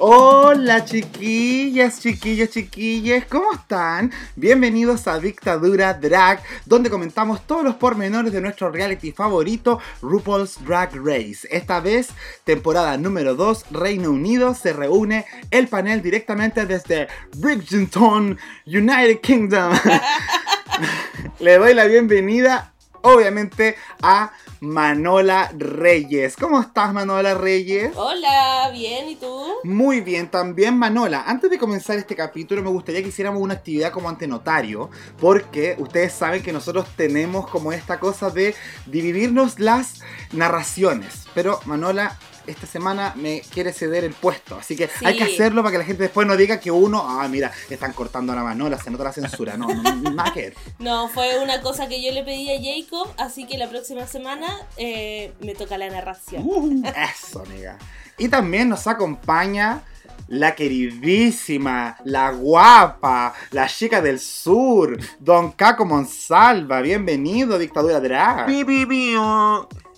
Hola chiquillas, chiquillos, chiquillas, ¿cómo están? Bienvenidos a Dictadura Drag, donde comentamos todos los pormenores de nuestro reality favorito, RuPaul's Drag Race. Esta vez, temporada número 2, Reino Unido, se reúne el panel directamente desde Bridgerton, United Kingdom. Le doy la bienvenida obviamente a Manola Reyes. ¿Cómo estás, Manola Reyes? Hola, bien, ¿y tú? Muy bien, también Manola. Antes de comenzar este capítulo, me gustaría que hiciéramos una actividad como antenotario, porque ustedes saben que nosotros tenemos como esta cosa de dividirnos las narraciones. Pero Manola, esta semana me quiere ceder el puesto. Así que hay que hacerlo para que la gente después no diga que uno, ah, mira, están cortando a la manola, se nota la censura. No, no, nada que ver. No, fue una cosa que yo le pedí a Jacob, así que la próxima semana eh, me toca la narración. Uh, eso, amiga. Y también nos acompaña la queridísima, la guapa, la chica del sur, Don Caco Monsalva. Bienvenido, Dictadura Drag.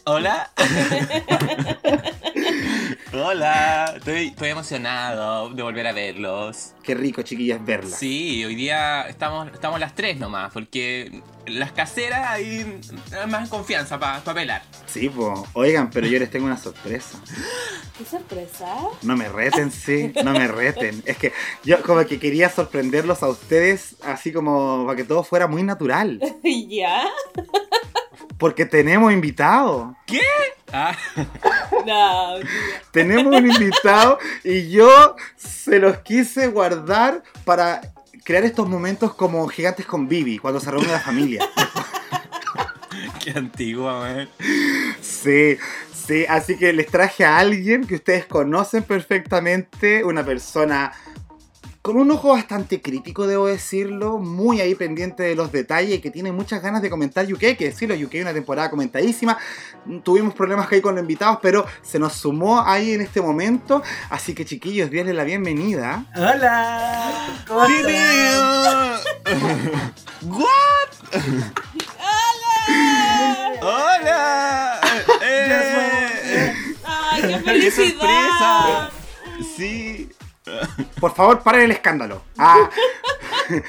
Hola. Hola. Estoy, estoy emocionado de volver a verlos. Qué rico, chiquillas, verla. Sí, hoy día estamos, estamos las tres nomás, porque las caseras hay más confianza para pa pelar. Sí, pues. Oigan, pero yo les tengo una sorpresa. ¿Qué sorpresa? No me reten, sí, no me reten. Es que yo como que quería sorprenderlos a ustedes así como para que todo fuera muy natural. ¿Ya? Porque tenemos invitado. ¿Qué? Ah. No, Tenemos un invitado y yo se los quise guardar para crear estos momentos como gigantes con Bibi, cuando se reúne la familia. Qué antigua, man. Sí, sí, así que les traje a alguien que ustedes conocen perfectamente, una persona con un ojo bastante crítico, debo decirlo, muy ahí pendiente de los detalles y que tiene muchas ganas de comentar UK, que decirlo, UK una temporada comentadísima, tuvimos problemas ahí con los invitados, pero se nos sumó ahí en este momento, así que chiquillos, denle la bienvenida. Hola. ¿Cómo. ¡Hola! ¡Hola! ¡Eh! ¡Ay, qué sorpresa! Sí. Por favor, paren el escándalo. Ah.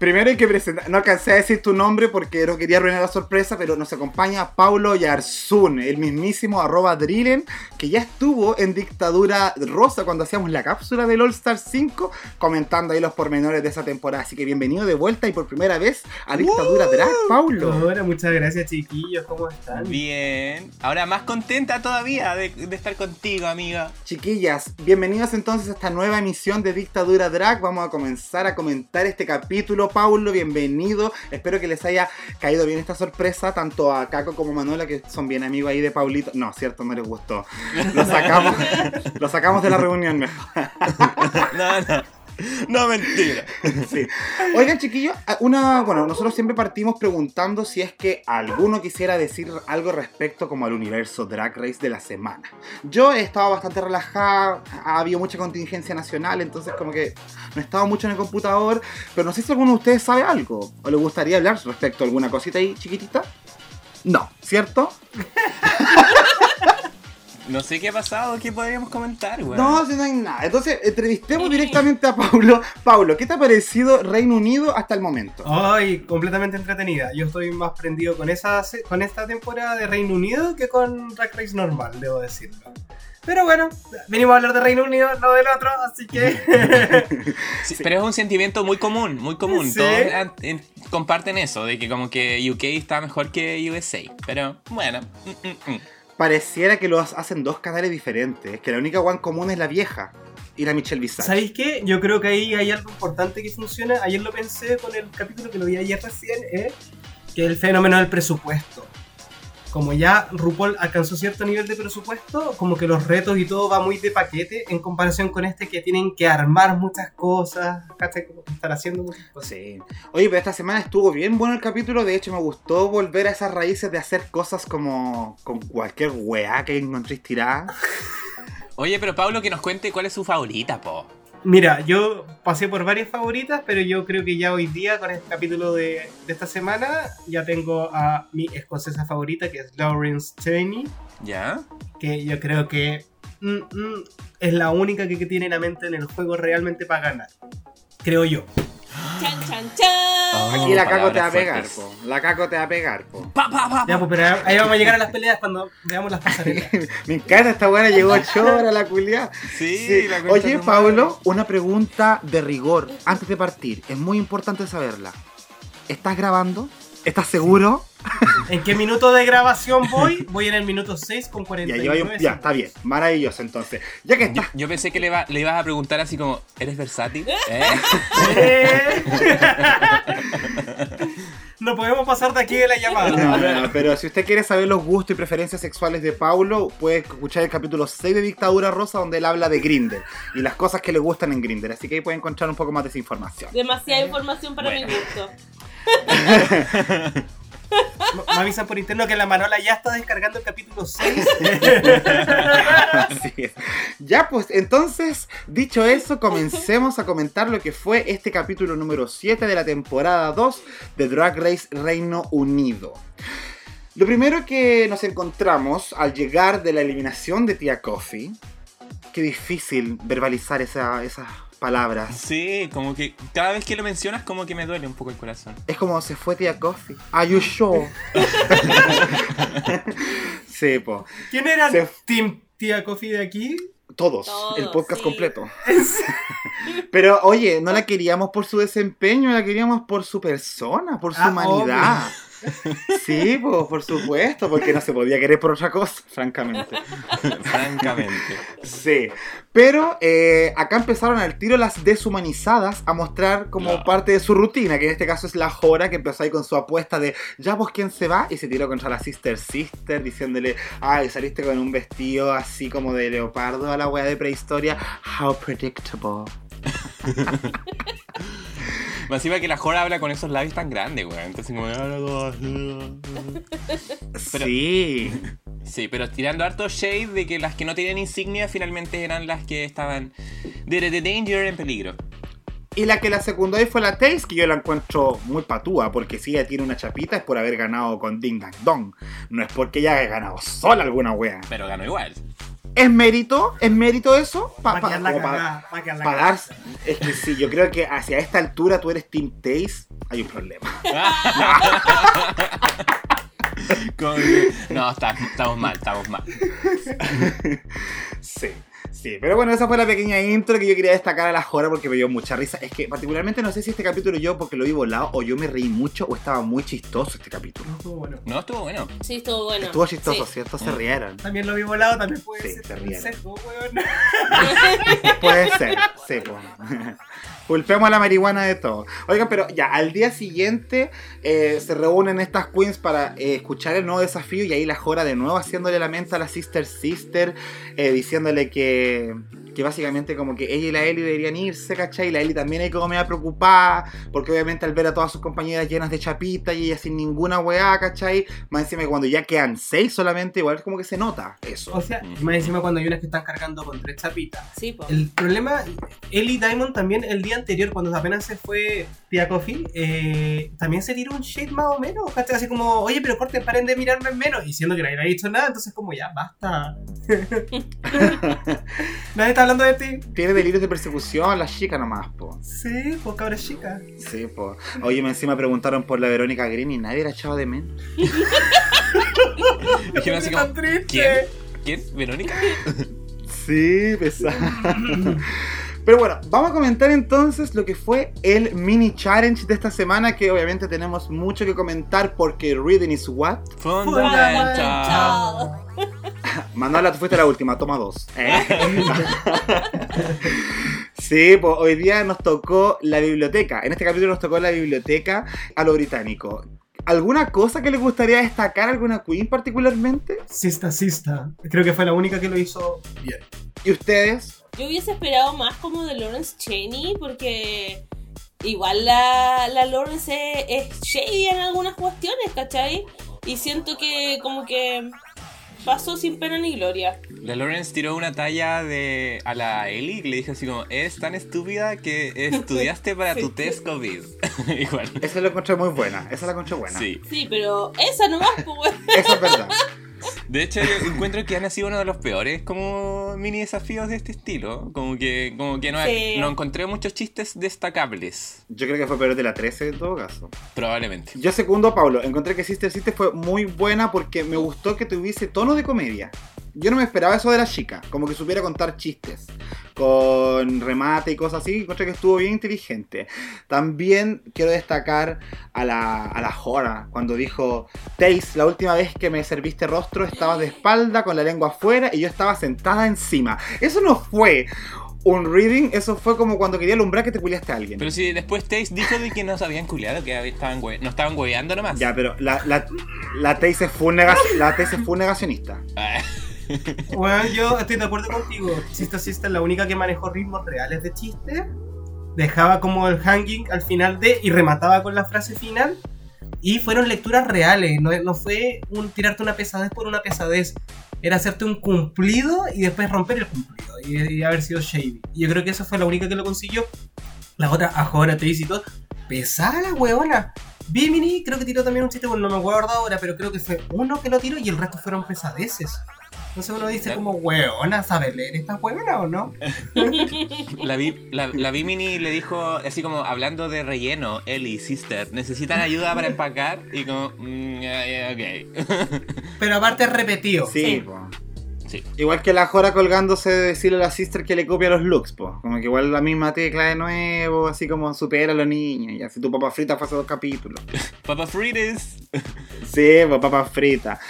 Primero hay que presentar, no alcancé a decir tu nombre porque no quería arruinar la sorpresa, pero nos acompaña Paulo Yarzun, el mismísimo arroba Drillen, que ya estuvo en Dictadura Rosa cuando hacíamos la cápsula del All Star 5, comentando ahí los pormenores de esa temporada. Así que bienvenido de vuelta y por primera vez a Dictadura Drag, Paulo. Hola, muchas gracias chiquillos, ¿cómo están? Bien. Ahora más contenta todavía de, de estar contigo, amiga. Chiquillas, bienvenidos entonces a esta nueva emisión de Dictadura Drag. Vamos a comenzar a comentar este capítulo. Paulo, bienvenido. Espero que les haya caído bien esta sorpresa, tanto a Caco como a Manuela, que son bien amigos ahí de Paulito. No, cierto, no les gustó. Lo sacamos, lo sacamos de la reunión mejor. No, no. No, mentira. Sí. Oigan, chiquillos, una, bueno, nosotros siempre partimos preguntando si es que alguno quisiera decir algo respecto como al universo Drag Race de la semana. Yo he estado bastante relajada, ha habido mucha contingencia nacional, entonces como que no he estado mucho en el computador, pero no sé si alguno de ustedes sabe algo o le gustaría hablar respecto a alguna cosita ahí chiquitita. No, ¿cierto? No sé qué ha pasado, qué podríamos comentar, güey. No, si no hay nada. Entonces, entrevistemos directamente a Paulo. Paulo, ¿qué te ha parecido Reino Unido hasta el momento? Ay, completamente entretenida. Yo estoy más prendido con, esa, con esta temporada de Reino Unido que con Drag Race normal, debo decirlo. Pero bueno, venimos a hablar de Reino Unido, no del otro, así que... Sí, Pero es un sentimiento muy común, muy común. Sí. Todos ah, comparten eso, de que como que UK está mejor que USA. Pero bueno. mm, mm, mm. Pareciera que los hacen dos canales diferentes, que la única one común es la vieja y la Michelle Visage. ¿Sabéis qué? Yo creo que ahí hay algo importante que funciona. Ayer lo pensé con el capítulo que lo vi ayer recién, ¿eh? que el fenómeno del presupuesto. Como ya RuPaul alcanzó cierto nivel de presupuesto, como que los retos y todo va muy de paquete en comparación con este que tienen que armar muchas cosas, ¿cachai? Como que estar haciendo muchas cosas. Sí. Oye, pero esta semana estuvo bien bueno el capítulo. De hecho, me gustó volver a esas raíces de hacer cosas como con cualquier weá que encontréis tirada. Oye, pero Pablo, que nos cuente cuál es su favorita, po. Mira, yo pasé por varias favoritas, pero yo creo que ya hoy día, con este capítulo de, de esta semana, ya tengo a mi escocesa favorita, que es Lawrence Cheney, ¿Ya? que yo creo que mm, mm, es la única que, que tiene la mente en el juego realmente para ganar. Creo yo. Chan, chan, chan. Aquí la caco te va a pegar, po. La caco te va a pegar, po. Pa, pa, pa, Ya, pues, pero ahí vamos a llegar a las peleas cuando veamos las pasarelas. Me encanta, esta buena llegó chora la culiada. Sí, la concha Oye, Pablo, una pregunta de rigor antes de partir. Es muy importante saberla. ¿Estás grabando? ¿Estás seguro? ¿En qué minuto de grabación voy? Voy en el minuto 6 con Ya, 49. lleva un- ya, está bien. Maravilloso, entonces. Ya que Yo, estás yo pensé que le, iba- le ibas a preguntar así como, ¿eres versátil? ¿Eh? Eh. No podemos pasar de aquí de la llamada. No, no, no, pero si usted quiere saber los gustos y preferencias sexuales de Paulo, puede escuchar el capítulo 6 de Dictadura Rosa, donde él habla de Grinder y las cosas que le gustan en Grinder. Así que ahí puede encontrar un poco más de esa información. Demasiada información para Bueno. mi gusto. Me avisan por interno que la Manola ya está descargando el capítulo 6. Así es. Ya, pues entonces, dicho eso, comencemos a comentar lo que fue este capítulo número 7 de la temporada 2 de Drag Race Reino Unido. Lo primero que nos encontramos al llegar de la eliminación de Tia Coffee, qué difícil verbalizar esa- esas palabras. Sí, como que cada vez que lo mencionas como que me duele un poco el corazón. Es como se fue Tia Coffee. Are you sure? sí, po. ¿Quién era Se- Team Tía Coffee de aquí? Todos, Todos, el podcast sí. completo. Pero oye, no la queríamos por su desempeño, la queríamos por su persona, por su Ah, humanidad. Sí, pues, por supuesto, porque no se podía querer por otra cosa, francamente. Francamente. Sí, pero eh, acá empezaron al tiro las deshumanizadas a mostrar como parte de su rutina, que en este caso es la Jora, que empezó ahí con su apuesta de ya vos quién se va, y se tiró contra la Sister Sister, diciéndole, ay, saliste con un vestido así como de leopardo a la wea de prehistoria, how predictable. Más encima que la Jora habla con esos labios tan grandes, weón. Entonces como... así. Pero- Sí, Sí, pero tirando harto shade de que las que no tenían insignia finalmente eran las que estaban de, de danger en peligro. y la que la secundó ahí fue la Taze, que yo la encuentro muy patúa, porque si ella tiene una chapita es por haber ganado con Ding Dang Dong, no es porque ella haya ganado sola alguna wea. Pero ganó igual. ¿Es mérito? ¿Es mérito eso? Pa- Va a pa- pa- Para dar. Es que sí, yo creo que hacia esta altura tú eres Team Taze, hay un problema. No, está- estamos mal, estamos mal. Sí, sí. Pero bueno, esa fue la pequeña intro que yo quería destacar a la Jora porque me dio mucha risa. Es que particularmente no sé si este capítulo yo porque lo vi volado o yo me reí mucho o estaba muy chistoso este capítulo. No estuvo bueno. No, estuvo bueno. Sí, estuvo bueno. Estuvo chistoso, Sí. ¿cierto? Se rieron. También lo vi volado, también puede Sí, ser. se sesgo, weón. Puede ser, sí, pues. Culpemos a la marihuana de todo. Oigan, pero ya, al día siguiente eh, se reúnen estas queens para eh, escuchar el nuevo desafío y ahí la Jora de nuevo haciéndole la mente a la Sister Sister, eh, diciéndole que, que básicamente como que ella y la Ellie deberían irse, ¿cachai? Y la Ellie también ahí como media preocupada, porque obviamente al ver a todas sus compañeras llenas de chapita y ella sin ninguna weá, ¿cachai? Más encima que cuando ya quedan seis solamente, igual es como que se nota eso. O sea, y más encima cuando hay unas que están cargando con tres chapitas. Sí, po. El problema, Ellie Diamond también el día anterior, cuando apenas se fue Tia Coffee, eh, también se tiró un shade más o menos. ¿cachai? Así como, oye, pero corten, paren de mirarme en menos. Y siendo que nadie le ha dicho nada, entonces como ya, basta. nadie está hablando de ti. Tiene delirios de persecución la chica nomás, po. Sí, pues cabra chica. Sí, po. Oye, me encima preguntaron por la Verónica Green y nadie la echaba de menos. Dijeron así Tan como, triste. ¿quién? ¿Quién? ¿Verónica? Sí, pesado. Pero bueno, vamos a comentar entonces lo que fue el mini challenge de esta semana, que obviamente tenemos mucho que comentar porque reading is what. Fundamental. Manuela, tú fuiste la última, toma dos. ¿eh? sí, pues hoy día nos tocó la biblioteca. En este capítulo nos tocó la biblioteca a lo británico. ¿Alguna cosa que les gustaría destacar, alguna queen particularmente? Sista, sista. Creo que fue la única que lo hizo bien. ¿Y ustedes? Yo hubiese esperado más como de Lawrence Cheney porque igual la, la Lawrence es, es shady en algunas cuestiones, ¿cachai? Y siento que como que pasó sin pena ni gloria. La Lawrence tiró una talla de a la Ellie que le dijo así como, eres tan estúpida que estudiaste para tu test COVID. Igual. Esa la encontré muy buena, esa la encontré buena. Sí. Sí, pero esa nomás, pues. Eso es verdad. De hecho, yo encuentro que han sido uno de los peores como mini desafíos de este estilo. Como que, como que no, Sí. no encontré muchos chistes destacables. Yo creo que fue peor de la 13 en todo caso. Probablemente. Yo segundo a Pablo, encontré que Sister Sister fue muy buena porque me gustó que tuviese tono de comedia. Yo no me esperaba eso de la chica, como que supiera contar chistes, con remate y cosas así, encontré que estuvo bien inteligente. También quiero destacar a la, a la Jora, cuando dijo, Taze, la última vez que me serviste rostro estaba de espalda con la lengua afuera y yo estaba sentada encima. Eso no fue un reading, eso fue como cuando quería alumbrar que te culiaste a alguien. Pero si después Taze dijo de que no se habían culiado, que estaban no estaban hueveando nomás. Ya, pero la, la, la Taze fue un nega- la Taze fue un negacionista. Bueno, yo estoy de acuerdo contigo. Sista es la única que manejó ritmos reales de chiste. Dejaba como el hanging al final de y remataba con la frase final. Y fueron lecturas reales, no, fue tirarte una pesadez por una pesadez. Era hacerte un cumplido y después romper el cumplido y, haber sido shady. Y yo creo que esa fue la única que lo consiguió. La otra, ahora te y todo. Pesada la huevona. Bimini creo que tiró también un chiste, bueno, no me acuerdo ahora, pero creo que fue uno que lo tiró y el resto fueron pesadeces. Entonces uno dice como, huevona, ¿sabes leer esta huevona o no? la, vi, la, la Bimini le dijo, así como hablando de relleno, Ellie, sister, ¿necesitan ayuda para empacar? Y como, mm, ok. Pero aparte es repetido. Sí, Sí. po. Sí. Igual que la Jora colgándose de decirle a la sister que le copia los looks, po. Como que igual la misma tecla de nuevo, así como supera a los niños. Y así tu papa frita fue hace dos capítulos. Papa Frites. Sí, pues papa frita.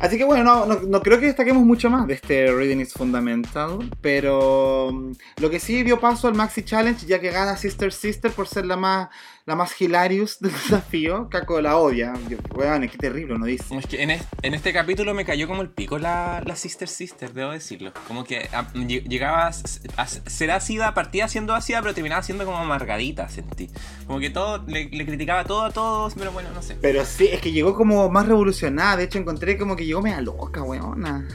Así que bueno, no, no, no creo que destaquemos mucho más de este Reading is Fundamental, pero mm, lo que sí dio paso al Maxi Challenge, ya que gana Sister Sister por ser la más la más hilarious del desafío, Caco la odia. Yo, weón, qué terrible, ¿no dice? Es que en, es- en este capítulo me cayó como el pico la, la Sister Sister, debo decirlo. Como que a- lle- llegaba a, a ser ácida, partía siendo ácida, pero terminaba siendo como amargadita, sentí. Como que todo, le, le criticaba todo a todos, pero bueno, no sé. Pero sí, es que llegó como más revolucionada, de hecho encontré como que llegó media loca, weona.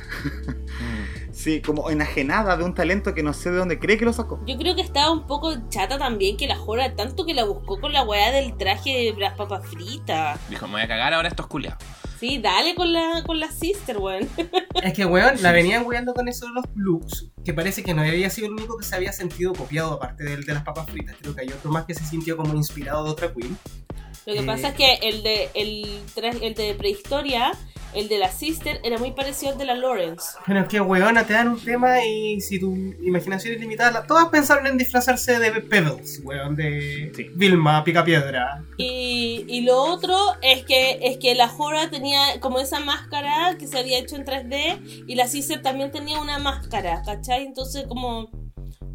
Sí, como enajenada de un talento que no sé de dónde cree que lo sacó. Yo creo que estaba un poco chata también que la Jora, tanto que la buscó con la weá del traje de las papas fritas. Dijo, me voy a cagar ahora estos culiados. Sí, dale con la, con la sister, weón. Es que, weón, la venían weando con eso de los looks, que parece que no había sido el único que se había sentido copiado, aparte del de las papas fritas. Creo que hay otro más que se sintió como inspirado de otra queen. Lo que Eh. pasa es que el de, el, el de prehistoria, el de la sister, era muy parecido al de la Lawrence. Pero es que, weona, te dan un tema y si tu imaginación es limitada, todas pensaron en disfrazarse de Pebbles, weón, de Sí. Vilma, Picapiedra. Y, y lo otro es que, es que la Jora tenía como esa máscara que se había hecho en 3D y la sister también tenía una máscara, ¿cachai? Entonces como...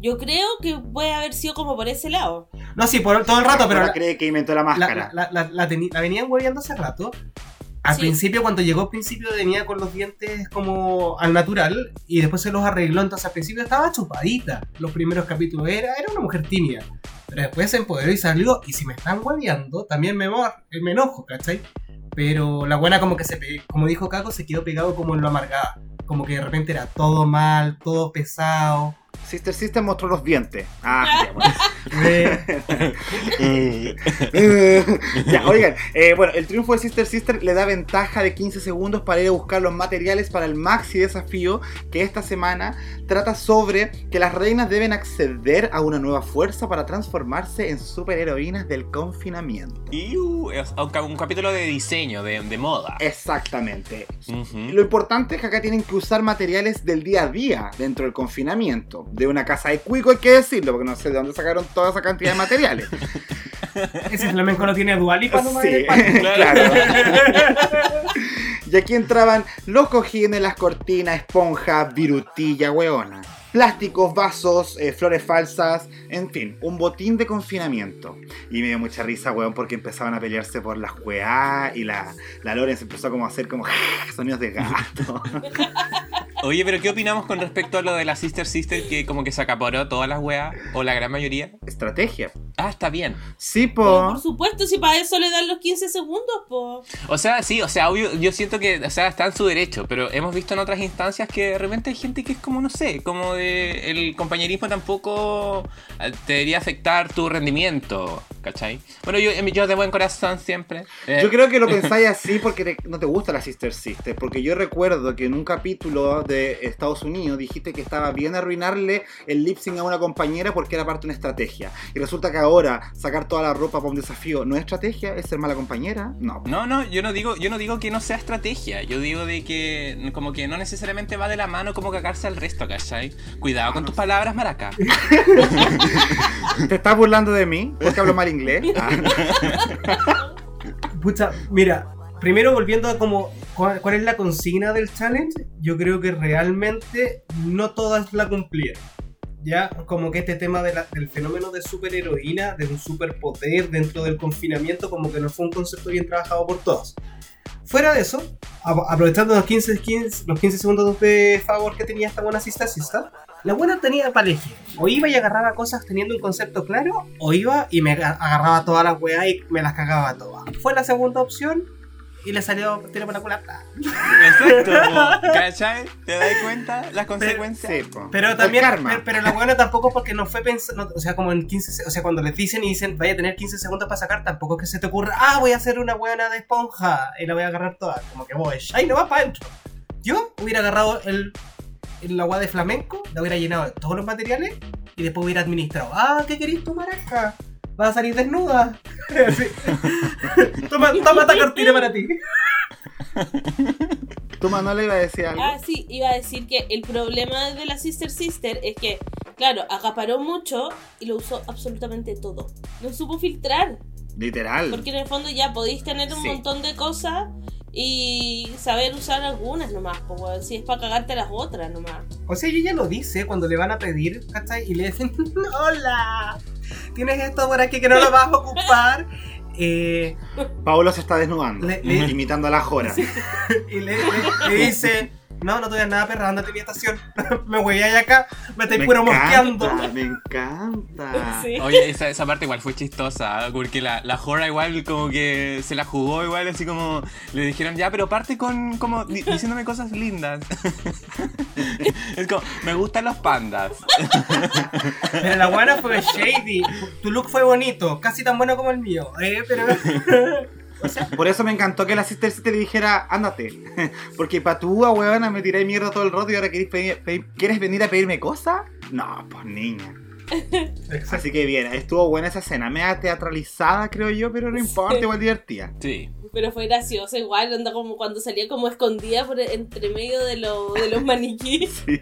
Yo creo que puede haber sido como por ese lado. No, sí, por todo el rato, pero Ahora la, cree que inventó la máscara. la- la- la teni- la venían hueveando hace rato. Al Sí. principio, cuando llegó al principio, venía con los dientes como al natural y después se los arregló. Entonces, al principio estaba chupadita. Los primeros capítulos era, era una mujer tímida. Pero después se empoderó y salió. Y si me están hueveando, también me, me enojo, ¿cachai? Pero la buena, como que se, pe- como dijo Caco, se quedó pegado como en lo amargada. Como que de repente era todo mal, todo pesado. Sister Sister mostró los dientes. Ah, ya, bueno. Eh, ya, oigan, eh, bueno, el triunfo de Sister Sister le da ventaja de 15 segundos para ir a buscar los materiales para el maxi desafío que esta semana trata sobre que las reinas deben acceder a una nueva fuerza para transformarse en superheroínas del confinamiento. Y uh, es un, ca- un capítulo de diseño, de, de moda. Exactamente. Lo importante es que acá tienen que usar materiales del día a día dentro del confinamiento. De una casa de cuico hay que decirlo, porque no sé de dónde sacaron toda esa cantidad de materiales. ese flamenco lo tiene Dualipa en Sí, claro. Y aquí entraban los cojines, las cortinas, esponja, virutilla, weona. Plásticos, vasos, eh, flores falsas, en fin, un botín de confinamiento. Y me dio mucha risa, weón, porque empezaban a pelearse por las weá y la, la Lorenz empezó como a hacer como sonidos de gato. Oye, pero ¿qué opinamos con respecto a lo de la Sister Sister que como que se acaparó todas las weas, o la gran mayoría? Estrategia. Ah, está bien. Sí, Pero, po. por supuesto, si para eso le dan los 15 segundos, po. O sea, sí, o sea, obvio, yo siento que, o sea, está en su derecho, pero hemos visto en otras instancias que de repente hay gente que es como, no sé, como de el compañerismo tampoco eh, te debería afectar tu rendimiento, ¿cachai? Bueno, yo, yo de buen corazón siempre. eh, Yo creo que lo pensáis así porque te- no te gusta la Sister Sister. Porque yo recuerdo que en un capítulo de Estados Unidos dijiste que estaba bien arruinarle el lip sync a una compañera porque era parte de una estrategia. Y resulta que ahora sacar toda la ropa para un desafío no es estrategia, es ser mala compañera. No. No, no, yo no digo, yo no digo que no sea estrategia, yo digo de que como que no necesariamente va de la mano como cagarse al resto, ¿cachai? Cuidado con tus palabras, maraca. ¿Te estás burlando de mí? Porque hablo mal inglés. Ah, Pucha, mira, primero volviendo a como cuál, es la consigna del challenge, yo creo que realmente no todas la cumplieron. Ya, como que este tema de la- del fenómeno de superheroína, de un superpoder dentro del confinamiento, como que no fue un concepto bien trabajado por todos. Fuera de eso, aprovechando los 15, 15 los 15 segundos de favor que tenía esta buena asista asista, la buena tenía para elegir. O iba y agarraba cosas teniendo un concepto claro, o iba y me aga- agarraba todas las weas y me las cagaba todas. Fue la segunda opción y le salió tiro por la culata. Exacto, ¿cachai? ¿Te das cuenta las consecuencias? sí, po. Pero también, karma. pero, pero la buena tampoco porque no fue pensando, o sea, como en 15, se- o sea, cuando les dicen y dicen, vaya a tener 15 segundos para sacar, tampoco es que se te ocurra, ah, voy a hacer una buena de esponja y la voy a agarrar toda, como que voy, ahí no va para adentro. Yo hubiera agarrado el, el agua de flamenco, la hubiera llenado de todos los materiales y después hubiera administrado, ah, ¿qué querés tu maraca? Vas a salir desnuda. Sí. toma, toma esta cortina para ti. ¿Tu Manuela iba a decir algo? Ah, sí, iba a decir que el problema de la Sister Sister es que, claro, acaparó mucho y lo usó absolutamente todo. No supo filtrar, Literal. porque en el fondo ya podéis tener un Sí. montón de cosas y saber usar algunas nomás, pues, si es para cagarte las otras nomás. O sea, ella ya lo dice cuando le van a pedir, ¿cachai? Y le dicen, hola, tienes esto por aquí que no lo vas a ocupar. Eh, Paolo se está desnudando, Le- le- imitando a la Jora. y le, le- le dice, no, no te nada, perra, ándate a mi estación. me voy ahí acá, me estáis puro mosqueando. me encanta. Sí. Oye, esa, esa parte igual fue chistosa, ¿eh? porque la, la Jora igual como que se la jugó igual, así como le dijeron, ya, pero parte con como di- diciéndome cosas lindas. es como, me gustan los pandas. Pero la buena fue shady. Tu look fue bonito, casi tan bueno como el mío. Eh, pero... Por eso me encantó que la Sister le dijera, ándate. Porque patúa, weona, me tiré mierda todo el rato y ahora querés pedir- pedir- ¿quieres venir a pedirme cosas? No, pues niña. Así que bien, estuvo buena esa escena. Mea teatralizada, creo yo, pero no importa, igual divertida. Sí. Pero fue gracioso igual, onda como cuando salía como escondida por entre medio de, lo- de los maniquíes. Sí.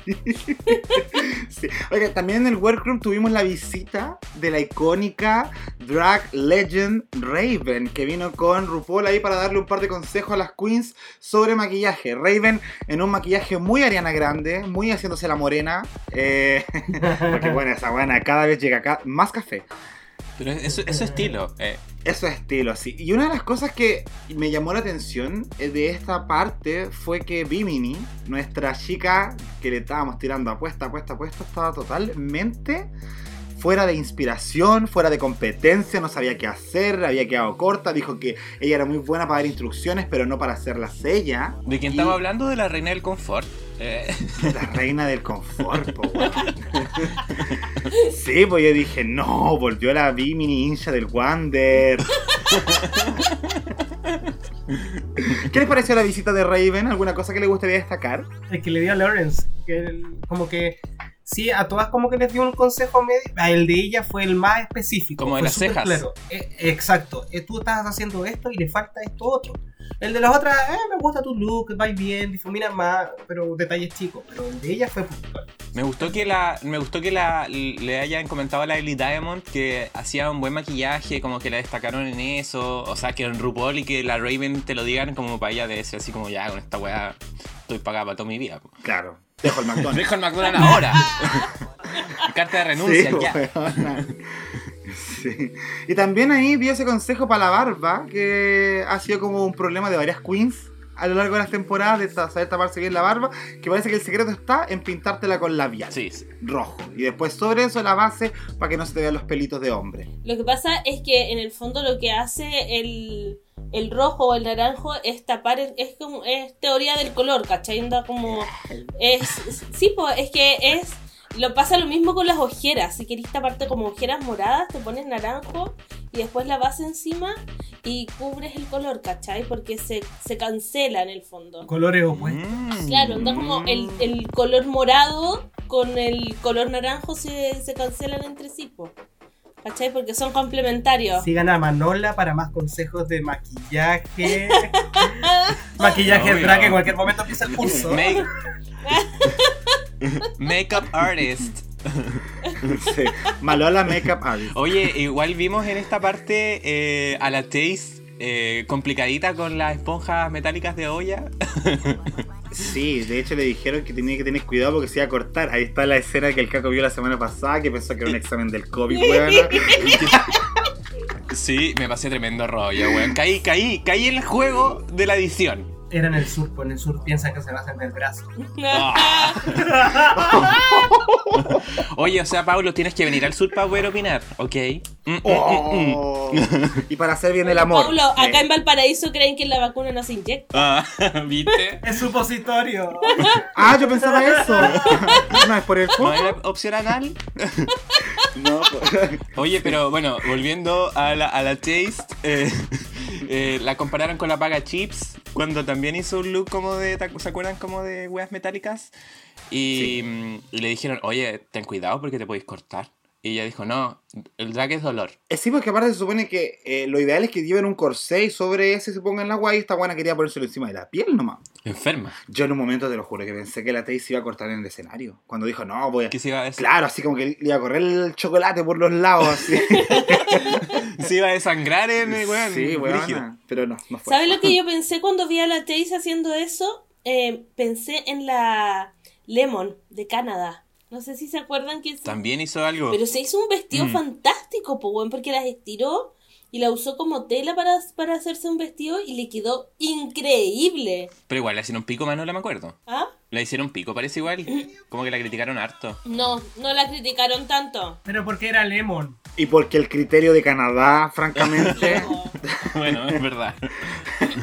Sí. Oiga, también en el workroom tuvimos la visita de la icónica drag legend Raven, que vino con RuPaul ahí para darle un par de consejos a las queens sobre maquillaje. Raven en un maquillaje muy Ariana Grande, muy haciéndose la morena. eh, porque bueno, esa buena cada vez llega acá más café. Pero eso es estilo. eh. Eso es estilo, sí. Y una de las cosas que me llamó la atención eh, de esta parte fue que Bimini, nuestra chica que le estábamos tirando apuesta, apuesta, apuesta, estaba totalmente fuera de inspiración, fuera de competencia, no sabía qué hacer, había quedado corta, dijo que ella era muy buena para dar instrucciones, pero no para hacerlas ella. ¿De quién Y estamos hablando? De la reina del confort. Eh, La reina del confort, po, weón. Sí, pues yo dije, no, volvió la Bimini hincha del Wander. ¿Qué les pareció la visita de Raven? ¿Alguna cosa que le gustaría destacar? El que le dio a Lawrence, que el- como que sí, a todas como que les dio un consejo medio, a el de ella fue el más específico. Como de las cejas. Claro. Eh, exacto, Eh, tú estás haciendo esto y le falta esto otro. El de las otras, eh, me gusta tu look, vais bien, difuminas más, pero detalles chicos. Pero el de ella fue puntual. Me gustó que la me gustó que la le hayan comentado a la Ellie Diamond que hacía un buen maquillaje, como que la destacaron en eso, o sea, que en RuPaul y que la Raven te lo digan como para ella de ser así como ya con esta weá estoy pagada para toda mi vida. Claro. Dejo el McDonald's. Dejo el McDonald's ahora. Carta de renuncia, Sí, ya. Sí. Y también ahí dio ese consejo para la barba, que ha sido como un problema de varias queens a lo largo de las temporadas, de saber taparse bien la barba, que parece que el secreto está en pintártela con labial Sí, sí. rojo. Y después sobre eso la base para que no se te vean los pelitos de hombre. Lo que pasa es que en el fondo lo que hace el, el rojo o el naranjo es tapar, el- es como, es teoría del color, ¿cachai? Anda como, es, sí, pues, es que es, lo pasa lo mismo con las ojeras, si querés taparte como ojeras moradas, te pones naranjo y después la base encima y cubres el color, ¿cachai? Porque se, se cancela en el fondo. Colores opuestos. Mm. Claro, anda como el, el color morado con el color naranjo se, se cancelan entre sí, po. ¿Cachai? Porque son complementarios. Sigan a Manola para más consejos de maquillaje. maquillaje Obvio. drag que en cualquier momento empieza el curso. Make- Makeup artist. Sí. Malola Makeup Artist. Oye, igual vimos en esta parte eh, a la Chase eh, complicadita con las esponjas metálicas de olla. Sí, de hecho le dijeron que tenía que tener cuidado porque se iba a cortar. Ahí está la escena que el caco vio la semana pasada, que pensó que era un examen del COVID, weón. Sí, me pasé tremendo rollo, weón. Caí, caí, caí en el juego de la edición. Era en el sur, pues en el sur piensan que se va a hacer del brazo. Ah. Oye, o sea, Pablo, tienes que venir al sur para poder opinar, ¿ok? Mm, mm, mm, mm. Oh. Y para hacer bien el amor. Pablo, acá en Valparaíso creen que la vacuna no se inyecta. Ah, ¿Viste? Es supositorio. Ah, yo pensaba eso. No, es por el ¿No era opción anal? No, pues. Oye, pero bueno, volviendo a la, a la Chase, eh, eh, la compararon con la Paga Chips cuando también hizo un look como de, ¿se acuerdan? Como de weas metálicas. Y, mm, y le dijeron, oye, ten cuidado porque te podéis cortar. Y ella dijo, no, el drag es dolor. Eh, Sí, porque aparte se supone que eh, lo ideal es que lleven un corsé y sobre ese se pongan la guay y esta guana quería ponérselo encima de la piel nomás. Enferma. Yo en un momento te lo juro que pensé que la Tay se iba a cortar en el escenario. Cuando dijo, no, voy a... Que se iba a, des- Claro, así como que le iba a correr el chocolate por los lados, así. se iba a desangrar en el weón. sí, brígido. weón. Pero no, no fue. ¿Sabes lo que yo pensé cuando vi a la Chase haciendo eso? Eh, pensé en la Lemon de Canadá. No sé si se acuerdan que... se- También hizo algo. Pero se hizo un vestido Mm. fantástico, po, weón, porque las estiró y la usó como tela para, para hacerse un vestido y le quedó increíble. Pero igual, le hicieron pico, Manola, me acuerdo. ¿Ah? La hicieron pico, parece igual. Como que la criticaron harto. No, no la criticaron tanto. Pero porque era Lemon. Y porque el criterio de Canadá, francamente... Bueno, es verdad.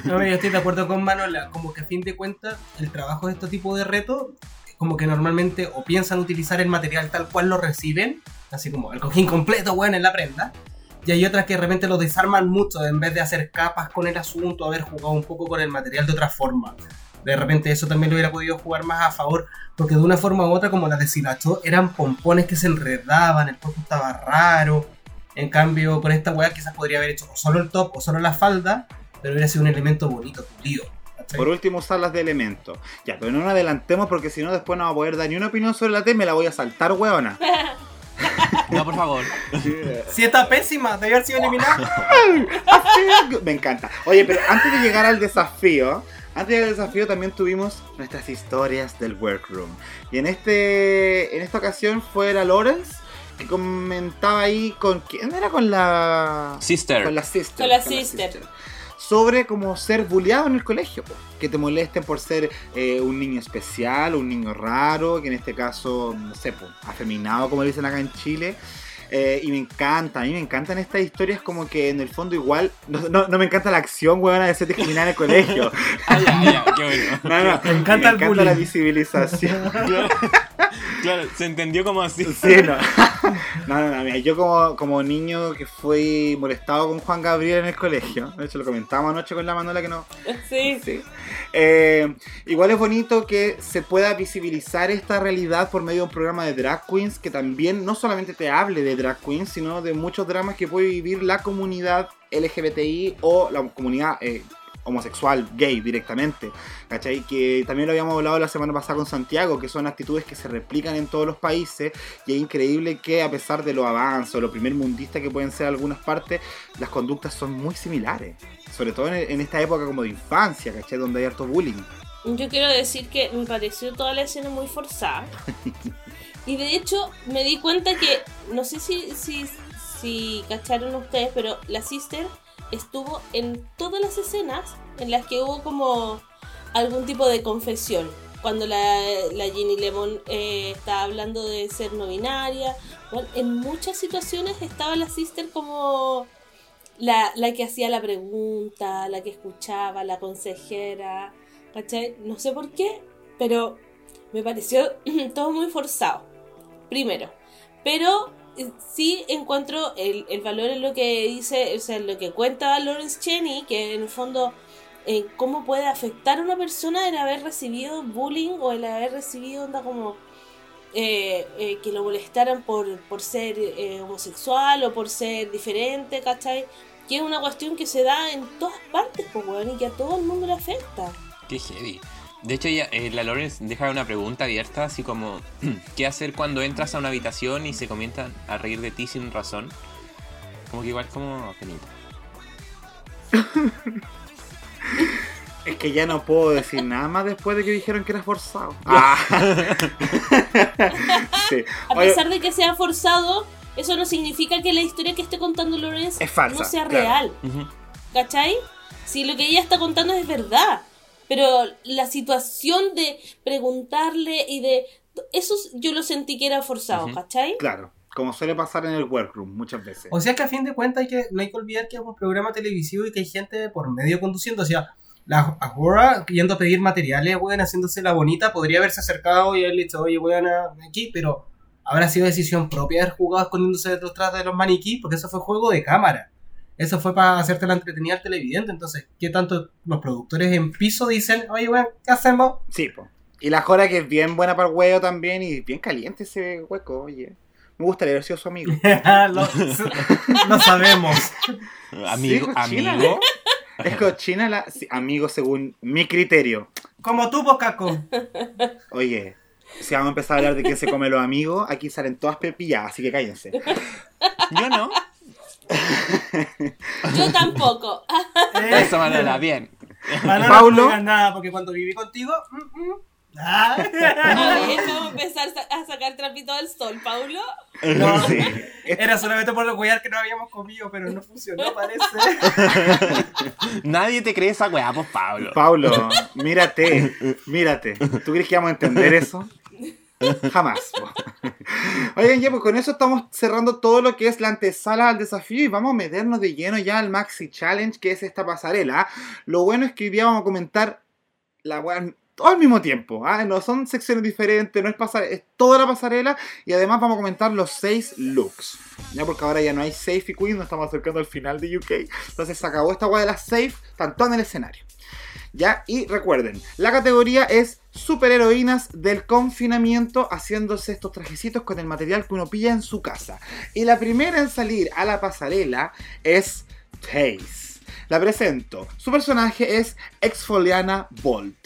No, yo estoy de acuerdo con Manola. Como que a fin de cuentas, el trabajo de este tipo de retos, como que normalmente o piensan utilizar el material tal cual lo reciben, así como el cojín completo, bueno, en la prenda. Y hay otras que de repente lo desarman mucho en vez de hacer capas con el asunto, haber jugado un poco con el material de otra forma. De repente eso también lo hubiera podido jugar más a favor, porque de una forma u otra, como la de Silacho, eran pompones que se enredaban, el cuerpo estaba raro. En cambio, con esta weá quizás podría haber hecho o solo el top o solo la falda, pero hubiera sido un elemento bonito, pulido. Por último, usarlas de elemento. Ya, pero no nos adelantemos porque si no, después no va a poder dar ni una opinión sobre la T. Me la voy a saltar, weona. No, por favor. Si está pésima, debe haber sido eliminada. Me encanta. Oye, pero antes de llegar al desafío, antes de llegar al desafío también tuvimos nuestras historias del workroom. Y en este en esta ocasión fue la Lawrence que comentaba ahí con quién era con la Sister. con la sister, Con la sister. sobre cómo ser bulleado en el colegio, po. que te molesten por ser eh, un niño especial, un niño raro, que en este caso, no sé, po, afeminado, como dicen acá en Chile. Eh, y me encanta, a mí me encantan estas historias como que en el fondo igual, no, no, no me encanta la acción, huevona, de ser discriminada en el colegio. Ah, ya, ya, qué bueno. No, no, Me encanta el la bullying. visibilización. Claro, claro, se entendió como así. Sí, no. No, no, no, mira, yo como, como niño que fui molestado con Juan Gabriel en el colegio, de hecho lo comentábamos anoche con la Manola que no, Sí. Sí. Eh, igual es bonito que se pueda visibilizar esta realidad por medio de un programa de drag queens que también no solamente te hable de drag queens, sino de muchos dramas que puede vivir la comunidad LGBTI o la comunidad eh, homosexual, gay directamente. ¿Cachai? Que también lo habíamos hablado la semana pasada con Santiago, que son actitudes que se replican en todos los países y es increíble que a pesar de los avances o lo primer mundista que pueden ser algunas partes, las conductas son muy similares. Sobre todo en, en esta época como de infancia, ¿cachai? Donde hay harto bullying. Yo quiero decir que me pareció toda la escena muy forzada. Y de hecho me di cuenta que, no sé si, si, si cacharon ustedes, pero la Sister estuvo en todas las escenas en las que hubo como algún tipo de confesión. Cuando la, la Ginny Lemon eh, estaba hablando de ser no binaria. Bueno, en muchas situaciones estaba la Sister como la, la que hacía la pregunta, la que escuchaba, la consejera. ¿Cachai? No sé por qué, pero me pareció todo muy forzado. Primero. Pero eh, sí encuentro el, el valor en lo que dice, o sea, en lo que cuenta Lawrence Cheney, que en el fondo, eh, cómo puede afectar a una persona el haber recibido bullying o el haber recibido onda como eh, eh, que lo molestaran por, por ser eh, homosexual o por ser diferente, ¿cachai? Que es una cuestión que se da en todas partes, pues, weón, y que a todo el mundo le afecta. Qué heavy. De hecho, ya, eh, la Lawrence deja una pregunta abierta, así como, ¿qué hacer cuando entras a una habitación y se comienzan a reír de ti sin razón? Como que igual como penita. Es que ya no puedo decir nada más después de que dijeron que era forzado. Ah. sí. A Oye, pesar de que sea forzado, eso no significa que la historia que esté contando Lawrence Es falsa, no sea claro. real. ¿Cachai? Si lo que ella está contando es verdad. Pero la situación de preguntarle y de... Eso yo lo sentí que era forzado, Ujú. ¿cachai? claro, como suele pasar en el workroom muchas veces. O sea que a fin de cuentas hay que, no hay que olvidar que es un programa televisivo y que hay gente por medio conduciendo. O sea, la Ahora yendo a pedir materiales, weón, haciéndose la bonita, podría haberse acercado y haberle dicho, oye, weón, aquí, pero habrá sido decisión propia haber jugado escondiéndose detrás de los maniquí, porque eso fue juego de cámara. Eso fue para hacerte la entretenida al televidente. Entonces, ¿qué tanto los productores en piso dicen, oye, weón, ¿qué hacemos? Sí, po. Y la Jora que es bien buena para el huevo también y bien caliente ese hueco, oye. Me gustaría haber sido su amigo. lo, lo sabemos. Amigo, cochina. amigo. Es cochina la... sí, amigo según mi criterio. Como tú, Bocaco. Oye, si vamos a empezar a hablar de quién se come los amigos, aquí salen todas pepilladas, así que cállense. Yo no. Yo tampoco. Eso, Manola, bien. Manolo, Paulo. no digas nada, porque cuando viví contigo... mm, mm, ah. A ver, vamos a empezar a sacar trapito del sol, Paulo. No, Sí. Era solamente por cuidar que no habíamos comido, pero no funcionó, parece. Nadie te cree esa weá, pues Pablo. Pablo, mírate, mírate. ¿Tú crees que vamos a entender eso? Jamás. Oigan, ya pues con eso estamos cerrando todo lo que es la antesala al desafío y vamos a meternos de lleno ya al Maxi Challenge, que es esta pasarela. Lo bueno es que hoy día vamos a comentar la weá todo al mismo tiempo. ¿ah? No son secciones diferentes, no es pasar, es toda la pasarela y además vamos a comentar los seis looks. Ya porque ahora ya no hay safe y queen, nos estamos acercando al final de UK. Entonces se acabó esta weá de las safe, están todas en el escenario. ¿Ya? Y recuerden, la categoría es superheroínas del confinamiento haciéndose estos trajecitos con el material que uno pilla en su casa. Y la primera en salir a la pasarela es Taze. La presento. Su personaje es Exfoliana Bolt,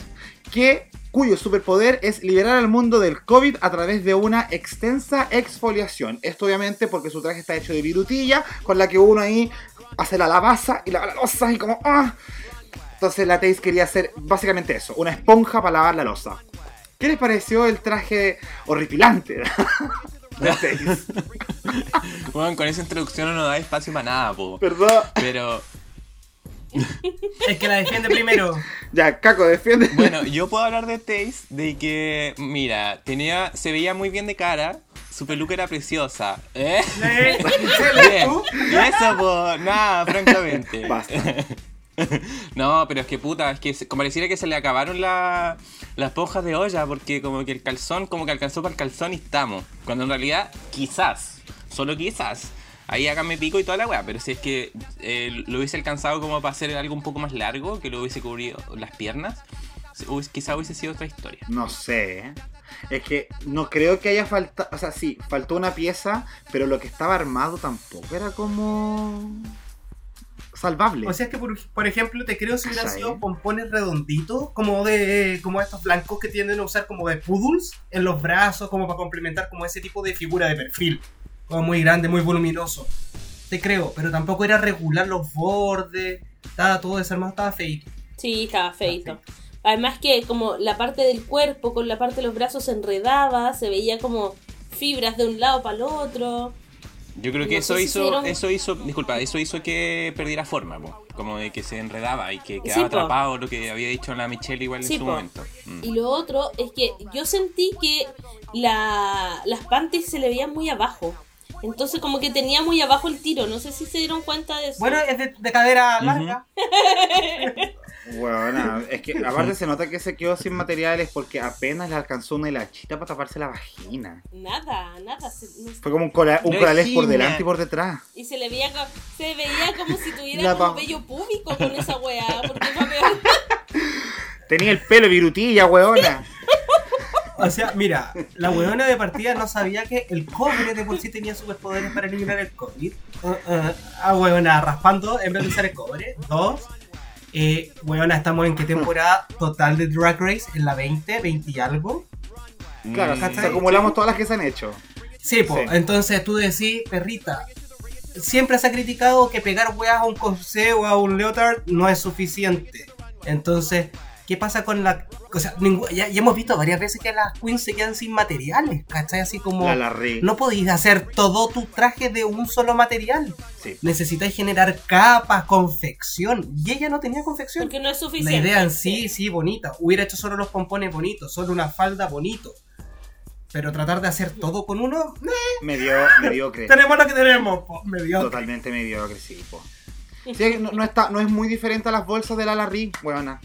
que cuyo superpoder es liberar al mundo del COVID a través de una extensa exfoliación. Esto obviamente porque su traje está hecho de virutilla, con la que uno ahí hace la lavaza y lava la losa y como... ¡ah! Entonces la Taze quería hacer básicamente eso, una esponja para lavar la losa. ¿Qué les pareció el traje horripilante? Bueno, con esa introducción no da espacio para nada, po. Perdón. Pero, Es que la defiende primero. Ya, Caco, defiende. bueno, yo puedo hablar de Taze, de que, mira, tenía, se veía muy bien de cara, su peluca era preciosa. ¿Eh? Eh. Y eso, po, nada, francamente. Basta. No, pero es que puta, es que como pareciera que se le acabaron la- las esponjas de olla, porque como que el calzón, como que alcanzó para el calzón y estamos. Cuando en realidad, quizás, solo quizás, ahí hágame pico y toda la weá, pero si es que eh, lo hubiese alcanzado como para hacer algo un poco más largo, que lo hubiese cubrido las piernas, quizás hubiese sido otra historia. No sé. ¿eh? Es que no creo que haya faltado. O sea, sí, faltó una pieza, pero lo que estaba armado tampoco era como. salvable. O sea, es que por, por ejemplo, te creo si hubieran sido pompones redonditos, como de como estos blancos que tienden a usar como de poodles en los brazos, como para complementar como ese tipo de figura de perfil. Como muy grande, muy voluminoso. Te creo, pero tampoco era regular los bordes. Estaba todo desarmado, estaba feito. Sí, estaba feito. Además que como la parte del cuerpo con la parte de los brazos se enredaba, se veía como fibras de un lado para el otro. Yo creo que No eso si hizo, hicieron- eso hizo, disculpa, eso hizo que perdiera forma, po. como de que se enredaba y que Sí, quedaba po. atrapado, lo que había dicho la Michelle igual Sí, en su po. momento. Mm. Y lo otro es que yo sentí que la, las panties se le veían muy abajo. Entonces como que tenía muy abajo el tiro. No sé si se dieron cuenta de eso. Bueno, es de, de cadera larga. Bueno, es que aparte se nota que se quedó sin materiales porque apenas le alcanzó una hilachita para taparse la vagina. Nada, nada. se- no- Fue como un, cola, un La coralés por delante y por detrás. y se le veía, se veía como si tuviera pa- vello púbico con esa weá. Porque peor. Tenía el pelo virutilla, weona. O sea, mira, la weona de partida no sabía que el cobre de por sí tenía superpoderes para eliminar el COVID. Uh, uh, ah, weona, raspando en vez de usar el cobre. Dos, eh, weona, estamos en qué temporada total de Drag Race? En la 20, 20 y algo. Claro, Mm. acumulamos todas las que se han hecho. Sí, pues, Sí. entonces tú decís, perrita, siempre se ha criticado que pegar weas a un corsé o a un leotard no es suficiente. Entonces, ¿qué pasa con la... O sea, ningú- ya, ya hemos visto varias veces que las queens se quedan sin materiales, ¿cachai? Así como... La Larry. No podéis hacer todo tu traje de un solo material. Sí. Necesitáis generar capas, confección. Y ella no tenía confección. Porque no es La suficiente. idea en sí, sí, bonita. Hubiera hecho solo los pompones bonitos, solo una falda bonito. Pero tratar de hacer todo con uno, eh, Medio, mediocre. tenemos lo que tenemos. po, mediocre. Totalmente mediocre, sí, po. Sí, no, no está, no es muy diferente a las bolsas de la Larry, weona.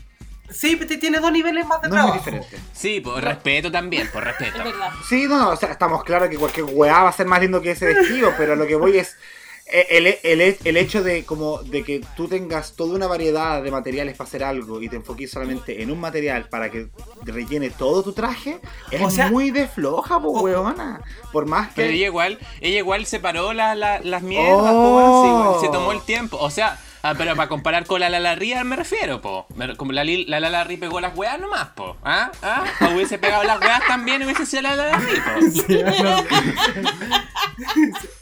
Sí, pero tiene dos niveles más de No es muy trabajo. diferente. Sí, por respeto también, por respeto. Es verdad. Sí, no, no, o sea, estamos claros que cualquier weá va a ser más lindo que ese vestido, pero lo que voy es eh, el, el, el hecho de como de que tú tengas toda una variedad de materiales para hacer algo y te enfoques solamente en un material para que rellene todo tu traje, es O sea- muy de floja, po, weona. Por más Pero que... ella igual, ella igual separó la- la- las mierdas, Oh. po, así, igual, se tomó el tiempo. O sea, ah, pero para comparar con la Lala Ria me refiero, po. Como la, la Lala Ri pegó las weas nomás, po. ¿Ah? ¿Ah? O hubiese pegado las weas también hubiese sido la Lala Ri, po. Sí, no.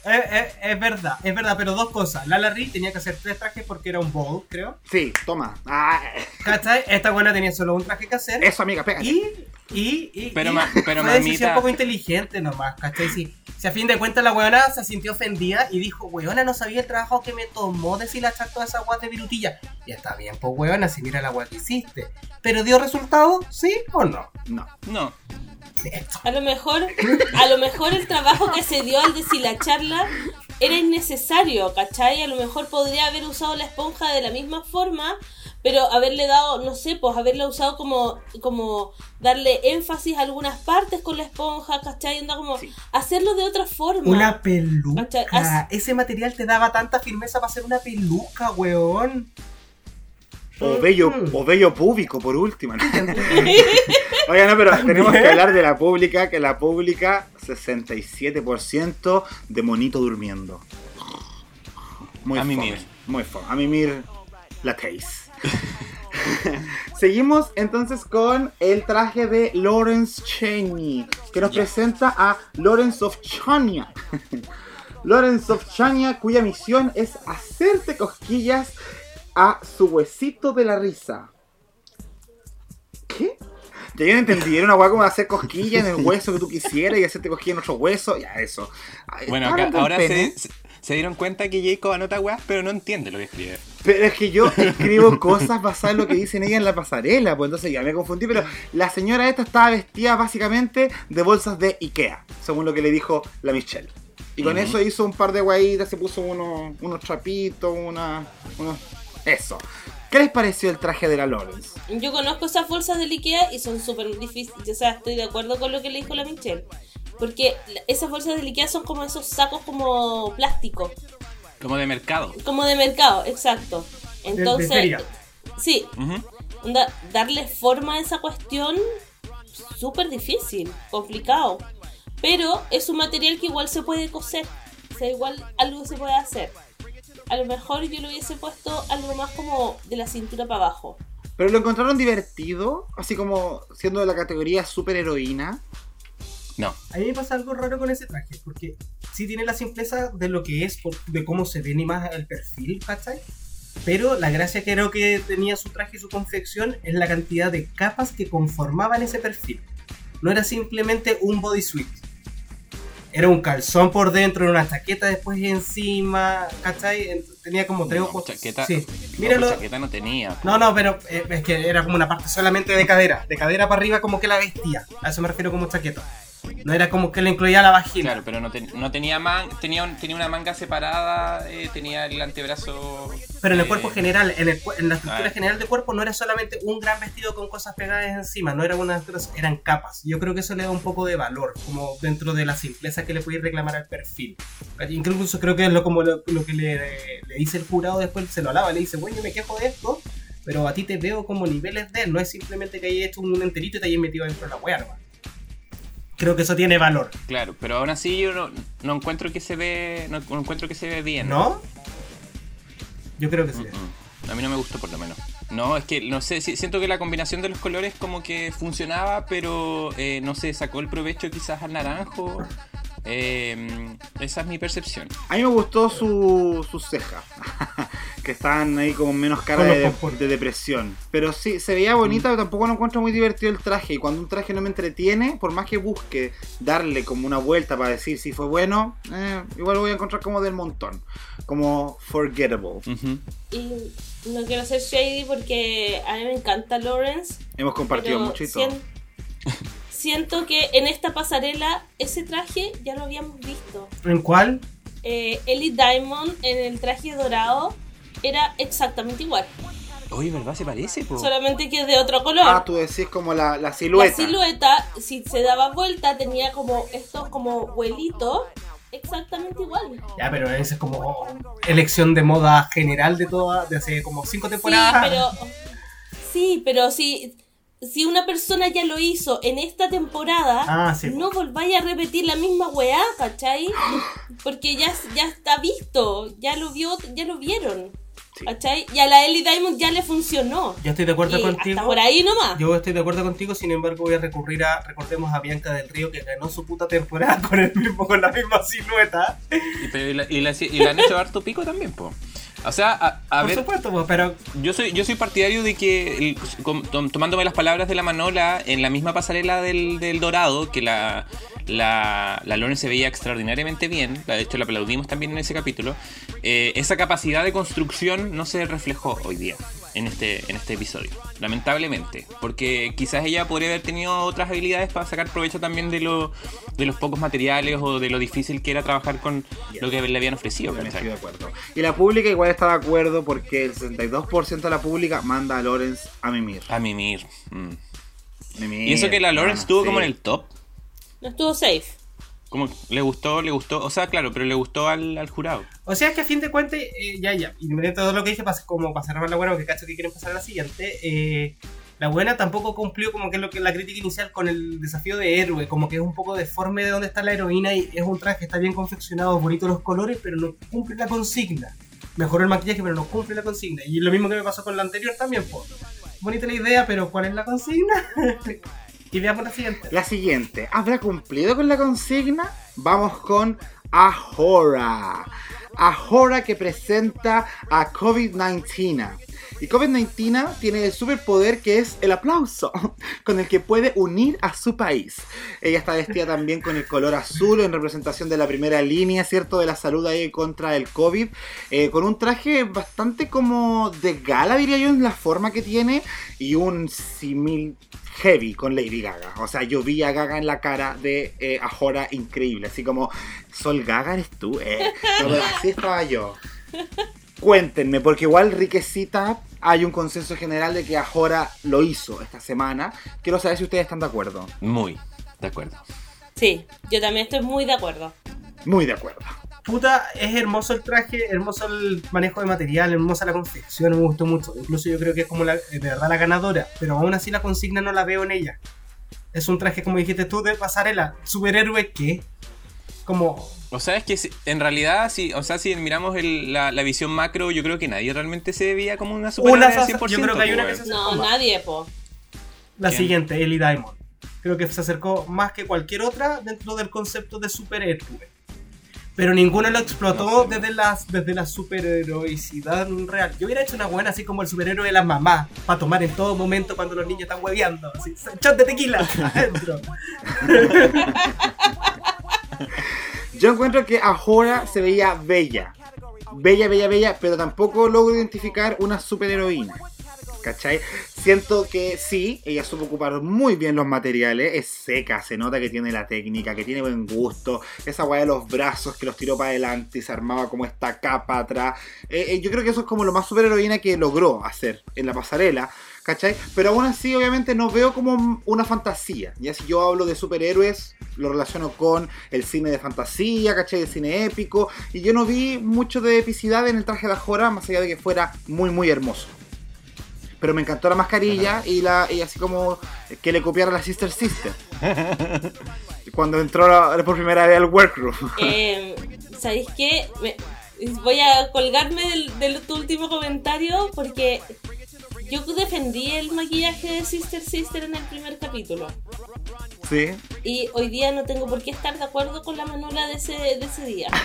es, es- es verdad, es verdad, pero dos cosas. Lala Ri tenía que hacer tres trajes porque era un bowl, creo. Sí, toma. Ah, ¿Cachai? Esta buena tenía solo un traje que hacer. eso, amiga, pégate. Y, y, y, Pero y ma- pero fue decisión mamita- poco inteligente nomás, ¿cachai? Si, si a fin de cuentas la weona se sintió ofendida y dijo, weona, no sabía el trabajo que me tomó deshilachar toda esa agua de virutilla. Y está bien, pues weona, si mira la agua que hiciste. ¿Pero dio resultado? ¿Sí o no? No. No. A lo mejor, a lo mejor el trabajo que se dio al deshilacharla era innecesario, ¿cachai? A lo mejor podría haber usado la esponja de la misma forma, pero haberle dado, no sé, pues haberla usado como, como darle énfasis a algunas partes con la esponja, ¿cachai? Onda como Sí. hacerlo de otra forma. Una peluca. Ese material te daba tanta firmeza para hacer una peluca, weón. O bello, Mm. o bello público, por último. ¿no? Oiga, no, pero tenemos que hablar de la pública, que la pública, 67% de monito durmiendo. Muy A mimir. Muy fome. A mimir la taste. Seguimos entonces con el traje de Lawrence Cheney, que nos presenta a Lawrence of Chania. Lawrence of Chania, cuya misión es hacerte cosquillas a su huesito de la risa. Ya yo no entendí, era una hueá como hacer cosquillas en el hueso que tú quisieras y hacerte cosquillas en otro hueso, ya eso. Ay, Bueno, ¿está acá, hablando del ahora se, se- dieron cuenta que Jacob anota weas, pero no entiende lo que escribe. Pero es que yo escribo cosas basadas en lo que dicen ella en la pasarela, pues entonces ya me confundí, pero la señora esta estaba vestida básicamente de bolsas de Ikea, según lo que le dijo la Michelle. Y con eso hizo un par de guayitas, se puso unos, unos trapitos, una, unos... Eso. ¿Qué les pareció el traje de la Lawrence? Yo conozco esas bolsas del Ikea y son súper difíciles. O sea, estoy de acuerdo con lo que le dijo la Michelle. Porque esas bolsas del Ikea son como esos sacos como plástico. Como de mercado. Como de mercado, exacto. de Entonces, feria. sí, onda, darle forma a esa cuestión, súper difícil, complicado. Pero es un material que igual se puede coser. O sea, igual algo se puede hacer. A lo mejor yo le hubiese puesto algo más como de la cintura para abajo. ¿Pero lo encontraron divertido? Así como siendo de la categoría super heroína. No. A mí me pasa algo raro con ese traje, porque sí tiene la simpleza de lo que es, de cómo se ve ni más el perfil, ¿cachai? Pero la gracia que creo que tenía su traje y su confección es la cantidad de capas que conformaban ese perfil. No era simplemente un bodysuit. Era un calzón por dentro, era una chaqueta después encima, ¿cachai? En- Tenía como tres No, ojos. chaqueta- Sí. No, Míralo. pues chaqueta no tenía. No, no, pero eh, es que era como una parte solamente de cadera. De cadera para arriba como que la vestía. A eso me refiero como chaqueta. No era como que le incluía la vagina. Claro, pero no, no tenía man, tenía, un- tenía una manga separada, eh, tenía el antebrazo. Pero en el eh, cuerpo general, en, el en la estructura general del cuerpo no era solamente un gran vestido con cosas pegadas encima, no era una eran capas. Yo creo que eso le da un poco de valor, como dentro de la simpleza que le podéis reclamar al perfil. Incluso creo que es lo, como lo, lo que le, le dice el jurado después, se lo alaba, le dice, bueno, yo me quejo de esto, pero a ti te veo como niveles de él, no es simplemente que hayas hecho un enterito y te hayas metido dentro de la wea, nomás. Creo que eso tiene valor, Claro, pero aún así yo no, no encuentro que se ve. No, no encuentro que se ve bien. ¿no? Yo creo que sí. Mm, mm. A mí no me gustó por lo menos. No, es que no sé, si- siento que la combinación de los colores como que funcionaba, pero eh, no sé, sacó el provecho quizás al naranjo. Eh, esa es mi percepción. A mí me gustó su, sus cejas, que estaban ahí como menos cara de, de depresión. Pero sí, se veía bonita, pero tampoco lo encuentro muy divertido el traje. Y cuando un traje no me entretiene, por más que busque darle como una vuelta para decir si fue bueno, eh, igual lo voy a encontrar como del montón. Como forgettable. Ujú. Y no quiero ser shady porque a mí me encanta Lawrence. Hemos compartido mucho y todo. sien- siento que en esta pasarela ese traje ya lo habíamos visto. ¿En cuál? Eh, Ellie Diamond en el traje dorado era exactamente igual, Oye, ¿verdad? Se parece, po. solamente que de otro color. Ah, tú decís como la, la silueta. La silueta, si se daba vuelta, tenía como estos como vuelitos, exactamente igual. Ya, pero esa es como elección de moda general de toda, de hace como cinco Sí, temporadas. pero sí, pero si si una persona ya lo hizo en esta temporada, Ah, sí. no volváis a repetir la misma weá, ¿cachai? Porque ya, ya está visto, ya lo vio, ya lo vieron. Sí. ¿Cachai? Y a la Ellie Diamond ya le funcionó. Yo estoy de acuerdo Y contigo. hasta por ahí nomás. Yo estoy de acuerdo contigo, sin embargo voy a recurrir a, recordemos a Bianca del Río que ganó su puta temporada con el mismo, con la misma silueta. Y, pero- y la, y la- y le han hecho harto pico también, po. O sea, a, a Por ver, supuesto, pues, pero yo soy, yo soy partidario de que, tomándome las palabras de la Manola, en la misma pasarela del, del Dorado, que la, la, la se veía extraordinariamente bien, de hecho la aplaudimos también en ese capítulo, eh, esa capacidad de construcción no se reflejó hoy día en este, en este episodio, lamentablemente, porque quizás ella podría haber tenido otras habilidades para sacar provecho también de, lo, de los pocos materiales o de lo difícil que era trabajar con lo que le habían ofrecido. También ¿cachai? estoy de acuerdo. Y la pública igual está de acuerdo porque el 62% de la pública manda a Lawrence a mimir. A mimir. mm. Mimir, Y eso que la Lawrence estuvo sí. como en el top. No estuvo safe. Como le gustó, le gustó. O sea, claro, pero le gustó al, al jurado. O sea que a fin de cuentas, eh, ya, ya, independientemente de todo lo que dije, pas- como para cerrar la buena, porque cacho que quieren pasar a la siguiente, eh, la buena tampoco cumplió como que es lo que la crítica inicial con el desafío de héroe, como que es un poco deforme de dónde está la heroína y es un traje que está bien confeccionado, bonito los colores, pero no cumple la consigna. Mejoró el maquillaje, pero no cumple la consigna. Y lo mismo que me pasó con la anterior también, pues. Bonita la idea, pero ¿cuál es la consigna? y veamos la siguiente. La siguiente, ¿habrá cumplido con la consigna? Vamos con Ahora. Ahora que presenta a COVID-19. Y COVID-19 tiene el superpoder que es el aplauso, con el que puede unir a su país. Ella está vestida también con el color azul en representación de la primera línea, ¿cierto? De la salud ahí contra el COVID. eh, con un traje bastante como de gala, diría yo, en la forma que tiene. Y un simil heavy con Lady Gaga. O sea, yo vi a Gaga en la cara de eh, Ahora increíble. Así como, Sol Gaga eres tú, eh. No, pero así estaba yo. Cuéntenme, porque igual riquecita hay un consenso general de que Ahora lo hizo esta semana. Quiero saber si ustedes están de acuerdo. Muy de acuerdo. Sí, yo también estoy muy de acuerdo. Muy de acuerdo. Puta, es hermoso el traje, hermoso el manejo de material, hermosa la confección, me gustó mucho. Incluso yo creo que es como la, de verdad la ganadora, pero aún así la consigna no la veo en ella. Es un traje, como dijiste tú, de pasarela. ¿Superhéroe qué? Como, O sea, es que si- en realidad, si, o sea, si miramos el- la, la visión macro, yo creo que nadie realmente se veía como una Una superhéroe fa- 100%. yo creo que hay una pues, que se- No, nadie, po. la ¿Quién? siguiente, Ellie Diamond. Creo que se acercó más que cualquier otra dentro del concepto de superhéroe. Pero ninguno lo explotó desde, las, desde la superheroicidad real. Yo hubiera hecho una buena así como el superhéroe de las mamás, para tomar en todo momento cuando los niños están hueveando. Así, shot de tequila adentro. Yo encuentro que Ahora se veía bella. Bella, bella, bella, pero tampoco logro identificar una superheroína. ¿Cachai? Siento que sí, ella supo ocupar muy bien los materiales, es seca, se nota que tiene la técnica, que tiene buen gusto, esa guay de los brazos que los tiró para adelante y se armaba como esta capa atrás. Eh, eh, yo creo que eso es como lo más superheroína que logró hacer en la pasarela. ¿Cachai? Pero aún así, obviamente, no veo como una fantasía. Ya si yo hablo de superhéroes, lo relaciono con el cine de fantasía, ¿cachai? El cine épico. Y yo no vi mucho de epicidad en el traje de Ajora, más allá de que fuera muy, muy hermoso. Pero me encantó la mascarilla y, la, y así como que le copiara la Sister Sister. Cuando entró la- por primera vez al workroom. Eh, ¿Sabéis qué? Me- voy a colgarme del, del tu último comentario porque yo defendí el maquillaje de Sister Sister en el primer capítulo. Sí. Y hoy día no tengo por qué estar de acuerdo con la Manuela de ese, de ese día.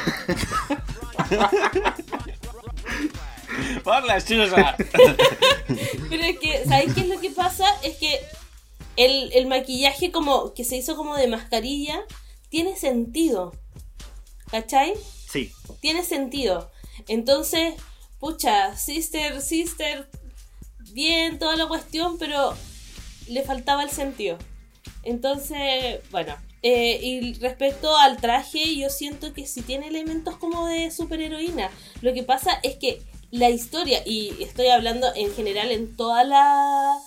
Por la chusa. Pero es que, ¿sabéis qué es lo que pasa? Es que el, el maquillaje como que se hizo como de mascarilla tiene sentido. ¿Cachai? Sí. Tiene sentido. Entonces, pucha, sister, sister, bien, toda la cuestión, pero le faltaba el sentido. Entonces, bueno. eh, y respecto al traje, yo siento que sí tiene elementos como de superheroína. Lo que pasa es que la historia, y estoy hablando en general en toda la.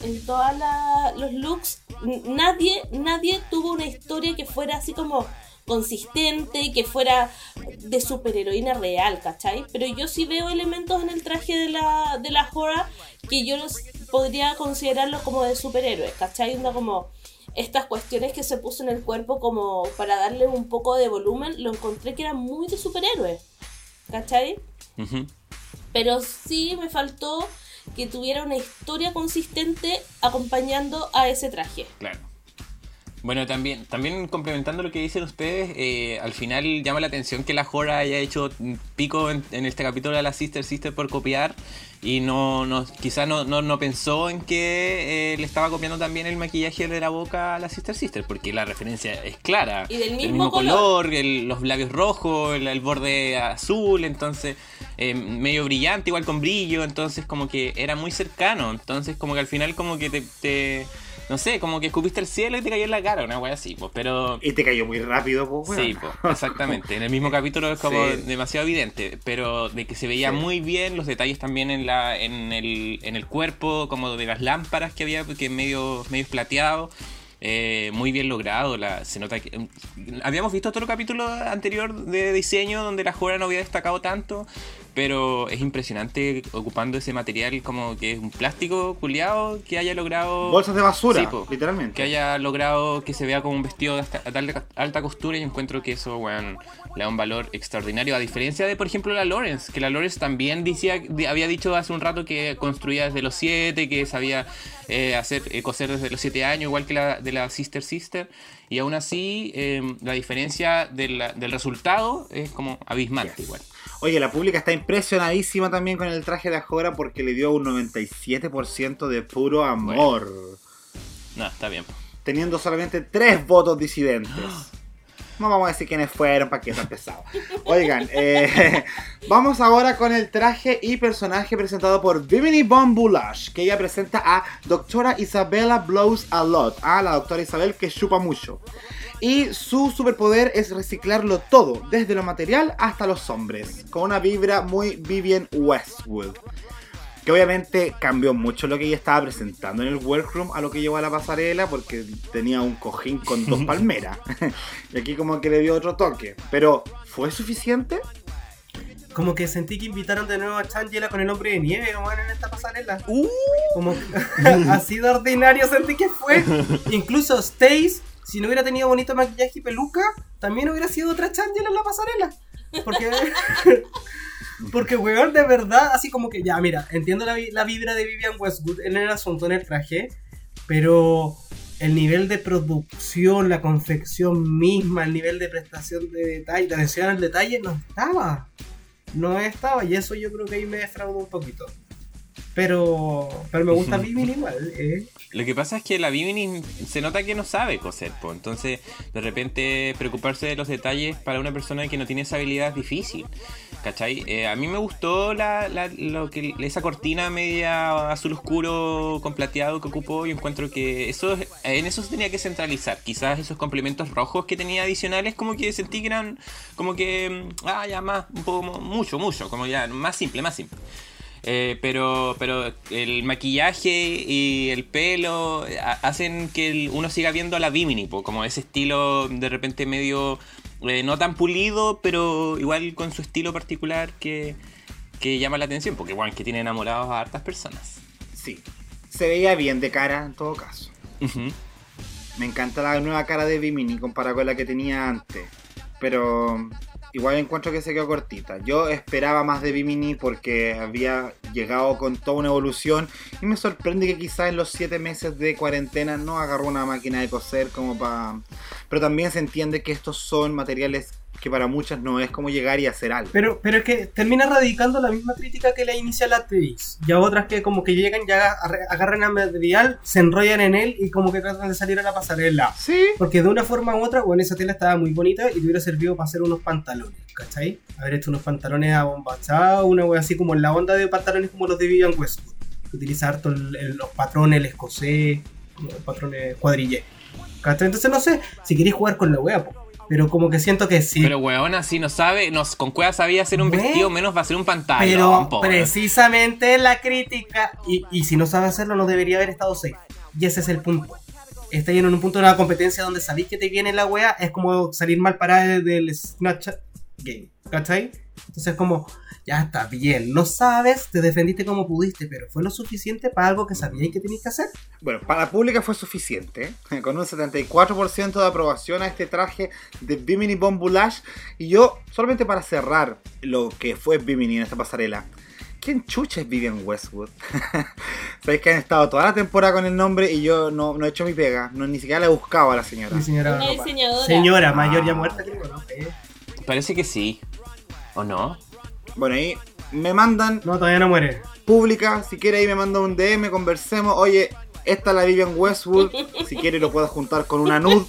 En todos los looks, nadie, nadie tuvo una historia que fuera así como consistente, que fuera de superheroína real, ¿cachai? Pero yo sí veo elementos en el traje de la, de la Hora que yo podría considerarlos como de superhéroes, ¿cachai? Onda como estas cuestiones que se puso en el cuerpo como para darle un poco de volumen, lo encontré que eran muy de superhéroes, ¿cachai? Pero sí me faltó que tuviera una historia consistente acompañando a ese traje. Claro. Bueno, también, también complementando lo que dicen ustedes, eh, al final llama la atención que la Jora haya hecho pico en, en este capítulo a la Sister Sister por copiar y no, no quizás no, no, no pensó en que eh, le estaba copiando también el maquillaje de la boca a la Sister Sister, porque la referencia es clara. Y del El mismo color. color, el- los labios rojos, el, el borde azul, entonces eh, medio brillante, igual con brillo, entonces como que era muy cercano, entonces como que al final como que te, te- no sé, como que escupiste el cielo y te cayó en la cara, una wea así, pues, pero... Y te cayó muy rápido, pues, weón. Sí, po, exactamente. En el mismo capítulo es como Sí. demasiado evidente, pero de que se veía Sí. muy bien los detalles también en la en el, en el cuerpo, como de las lámparas que había, que medio medio plateado. eh, muy bien logrado, la, se nota que... Habíamos visto otro capítulo anterior de diseño donde la Jora no había destacado tanto, pero es impresionante ocupando ese material como que es un plástico culiado que haya logrado... Bolsas de basura, Sí, po. literalmente. Que haya logrado que se vea como un vestido de hasta- alta, alta costura y encuentro que eso, le da un valor extraordinario. A diferencia de, por ejemplo, la Lawrence, que la Lawrence también decía, había dicho hace un rato que construía desde los 7, que sabía eh, hacer eh, coser desde los 7 años, igual que la de la Sister Sister. Y aún así, eh, la diferencia de la- del resultado es como abismante igual. Oye, la pública está impresionadísima también con el traje de Ajora porque le dio un 97% de puro amor. No, está bien. Teniendo solamente tres votos disidentes. No vamos a decir quiénes fueron para que tan pesado. Oigan, eh, vamos ahora con el traje y personaje presentado por Bon Boulash, que ella presenta a Doctora Isabella Blows a Lot, a la doctora Isabel que chupa mucho. Y su superpoder es reciclarlo todo, desde lo material hasta los hombres, con una vibra muy Vivian Westwood. Que obviamente cambió mucho lo que ella estaba presentando en el workroom a lo que llevó a la pasarela porque tenía un cojín con dos palmeras. y aquí como que le dio otro toque. Pero, ¿fue suficiente? Como que sentí que invitaron de nuevo a Changela con el hombre de nieve, como en esta pasarela. Como así de ordinario sentí que fue. Incluso Stace, si no hubiera tenido bonito maquillaje y peluca, también hubiera sido otra Changela en la pasarela. Porque, porque weón, de verdad, así como que ya, mira, entiendo la, la vibra de Vivian Westwood en el asunto, en el traje, pero el nivel de producción, la confección misma, el nivel de prestación de detalle, de atención al detalle, no estaba. No estaba, y eso yo creo que ahí me defraudó un poquito. Pero, pero me gusta Bimini igual. ¿eh? Lo que pasa es que la Bimini se nota que no sabe coser, po. entonces de repente preocuparse de los detalles para una persona que no tiene esa habilidad es difícil. ¿Cachai? Eh, a mí me gustó la, la- lo que, esa cortina media azul oscuro con plateado que ocupó y encuentro que eso en eso se tenía que centralizar. Quizás esos complementos rojos que tenía adicionales como que sentí que eran como que, mm, ah, ya más, un poco, mucho, mucho, como ya más simple, más simple. Eh, pero, pero el maquillaje y el pelo eh, ha- hacen que uno siga viendo a la Bimini, como ese estilo de repente medio eh, no tan pulido, pero igual con su estilo particular que, que llama la atención, porque igual que tiene enamorados a hartas personas. Sí. Se veía bien de cara en todo caso. Me encanta la nueva cara de Bimini comparada con la que tenía antes. Pero igual encuentro que se quedó cortita. Yo esperaba más de Bimini porque había llegado con toda una evolución. Y me sorprende que quizás en los 7 meses de cuarentena no agarró una máquina de coser como para... Pero también se entiende que estos son materiales que para muchas no es como llegar y hacer algo. Pero, pero es que termina radicando la misma crítica que la inicia la actriz. Y a otras que como que llegan, ya agarra- agarran el material, se enrollan en él y como que tratan de salir a la pasarela. Sí. Porque de una forma u otra, bueno, esa tela estaba muy bonita y te hubiera servido para hacer unos pantalones, ¿cachai? Haber hecho unos pantalones abombachados, una wea así como en la onda de pantalones como los de Vivian Westwood. Utiliza harto el- el- los patrones, el escocés, los patrones cuadrillé. ¿Cachai? Entonces no sé, si queréis jugar con la wea, po. Pero como que siento que sí. Pero weona, si no sabe, nos, con cueva sabía hacer un vestido, menos va a hacer un pantalón, Pero precisamente la crítica, y, y si no sabe hacerlo, no debería haber estado safe. Y ese es el punto. Está en un punto de una competencia donde sabéis que te viene la wea, es como salir mal parada del Snapchat Game. ¿Cachai? Entonces, como, ya está bien, no sabes, te defendiste como pudiste, pero fue lo suficiente para algo que sabíais que tenías que hacer. Bueno, para la pública fue suficiente, con un 74% de aprobación a este traje de Bimini Bombulash. Y yo, solamente para cerrar lo que fue Bimini en esta pasarela, ¿quién chucha es Vivian Westwood? Sabéis que han estado toda la temporada con el nombre y yo no, no he hecho mi pega, no, ni siquiera la he buscado a la señora. Una diseñadora. señora mayor ya muerta, creo, ¿no? Eh, Parece que sí. ¿O no? Bueno, ahí me mandan No, todavía no muere. pública, si quiere ahí me manda un DM, conversemos. Oye, esta es la Vivian Westwood, si quiere lo puedo juntar con una nude,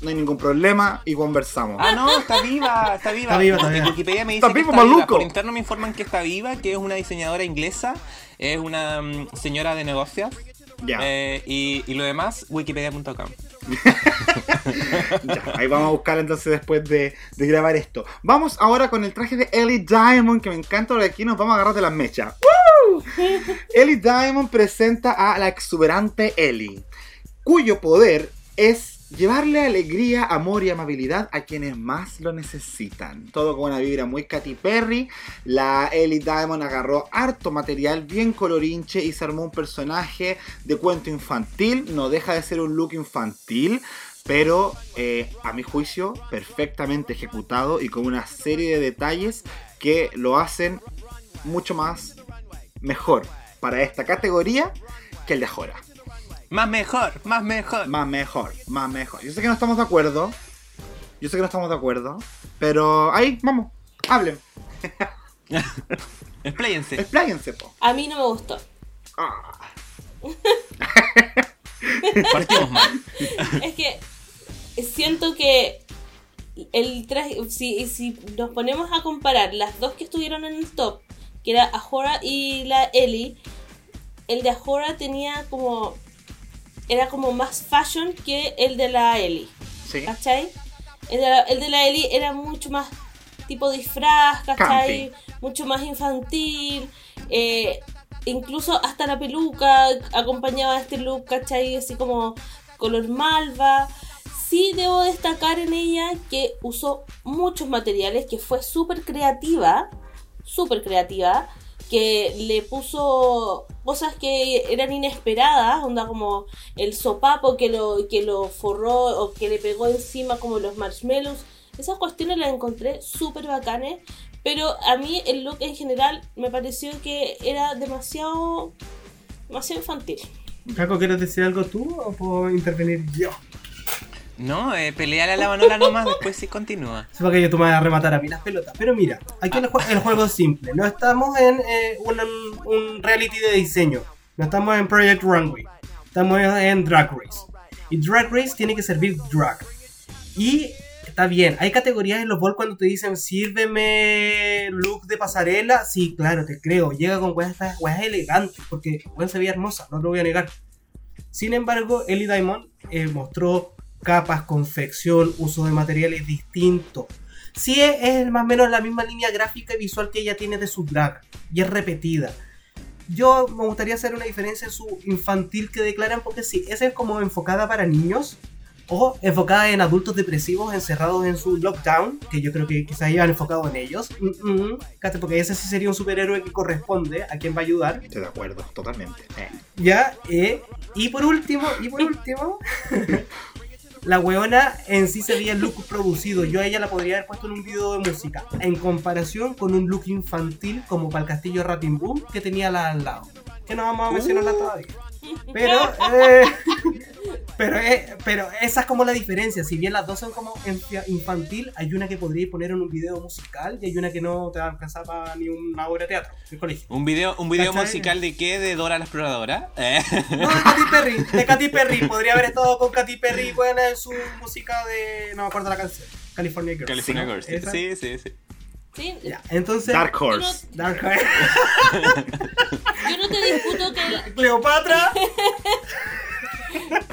no hay ningún problema y conversamos. Ah, no, está viva, está viva. Está viva, está viva. Wikipedia me dice Está que viva, está viva. maluco. Por interno me informan que está viva, que es una diseñadora inglesa, es una mm, señora de negocios. Ya. Eh, y, y lo demás, wikipedia.com. Ahí vamos a buscar entonces después de, de grabar esto. Vamos ahora con el traje de Ellie Diamond, que me encanta, porque aquí nos vamos a agarrar de las mechas. ¡Woo! Ellie Diamond presenta a la exuberante Ellie, cuyo poder es llevarle alegría, amor y amabilidad a quienes más lo necesitan. Todo con una vibra muy Katy Perry. La Ellie Diamond agarró harto material bien colorinche y se armó un personaje de cuento infantil. No deja de ser un look infantil, pero eh, a mi juicio perfectamente ejecutado y con una serie de detalles que lo hacen mucho más mejor para esta categoría que el de Jora. Más mejor, más mejor. Más mejor, más mejor. Yo sé que no estamos de acuerdo. Yo sé que no estamos de acuerdo. Pero ahí, vamos, hablen. Expláyense. Expláyense, po. A mí no me gustó. Ah, Partimos mal. Es que siento que el traje, si, si nos ponemos a comparar las dos que estuvieron en el top, que era Ahora y la Ellie, el de Ahora tenía como era como más fashion que el de la Ellie, sí. ¿cachai? El de la, el de la Ellie era mucho más tipo disfraz, ¿cachai? Mucho más infantil. eh, incluso hasta la peluca acompañaba este look, ¿cachai? Así como color malva. Sí debo destacar en ella que usó muchos materiales, que fue súper creativa, súper creativa, que le puso cosas que eran inesperadas, onda como el sopapo que lo, que lo forró o que le pegó encima como los marshmallows. Esas cuestiones las encontré súper bacanes, pero a mí el look en general me pareció que era demasiado, demasiado infantil. Caco, ¿quieres decir algo tú o puedo intervenir yo? No, eh, pelea la manola nomás, después sí continúa. Sí, porque tú me vas a rematar a mí las pelotas. Pero mira, aquí el, el juego es simple. No estamos en eh, un, reality de diseño. No estamos en Project Runway. Estamos en Drag Race. Y Drag Race tiene que servir drag. Y está bien. Hay categorías en los bols cuando te dicen, sírveme look de pasarela. Sí, claro, te creo. Llega con weas, weas elegantes. Porque weón se veía hermosa, no te lo voy a negar. Sin embargo, Ellie Diamond eh, mostró capas, confección, uso de materiales distintos. Sí es, es más o menos la misma línea gráfica y visual que ella tiene de su drag. Y es repetida. Yo me gustaría hacer una diferencia en su infantil que declaran porque sí, esa es como enfocada para niños o enfocada en adultos depresivos encerrados en su lockdown, que yo creo que quizás iban enfocados en ellos. Mm, mm, porque ese sí sería un superhéroe que corresponde a quien va a ayudar. Estoy de acuerdo, totalmente. Eh. Ya, eh, y por último, y por último, la weona en sí se veía el look producido. Yo a ella la podría haber puesto en un video de música, en comparación con un look infantil como para el castillo Ratin Boom que tenía la al lado. Que no vamos a mencionarla todavía. Pero, eh, pero, eh, pero esa es como la diferencia. Si bien las dos son como infa- infantil, hay una que podríais poner en un video musical y hay una que no te va a alcanzar para ni una obra de teatro del colegio. ¿Un video, un video ¿Cachai? musical de qué? ¿De Dora la Exploradora? Eh. No, de Katy Perry, de Katy Perry. Podría haber estado con Katy Perry buena en su música de. No me acuerdo la canción. California Girls. California. Girls. Sí, sí. sí. Sí, Ya, entonces. Dark Horse. Dark Horse. yo no te discuto que el, Cleopatra.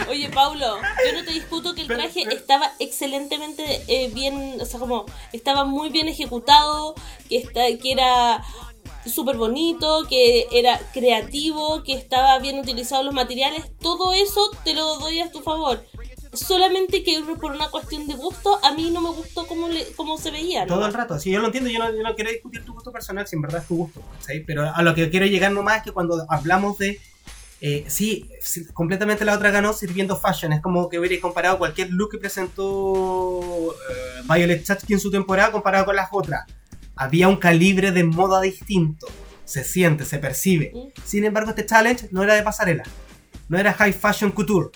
Oye, Paulo, yo no te discuto que el Pero- traje pero- estaba excelentemente eh, bien, o sea, como estaba muy bien ejecutado, que, está, que era súper bonito, que era creativo, que estaba bien utilizado los materiales, todo eso te lo doy a tu favor. Solamente que por una cuestión de gusto, a mí no me gustó cómo, le, cómo se veía. ¿no? Todo el rato. Sí, yo lo entiendo. Yo no, yo no quiero discutir tu gusto personal, si en verdad es tu gusto. ¿cachai? Pero a lo que quiero llegar nomás es que cuando hablamos de. eh, sí, sí, completamente la otra ganó sirviendo fashion. Es como que hubiera comparado cualquier look que presentó eh, Violet Chachki en su temporada comparado con las otras. Había un calibre de moda distinto. Se siente, se percibe. Sin embargo, este challenge no era de pasarela. No era high fashion couture.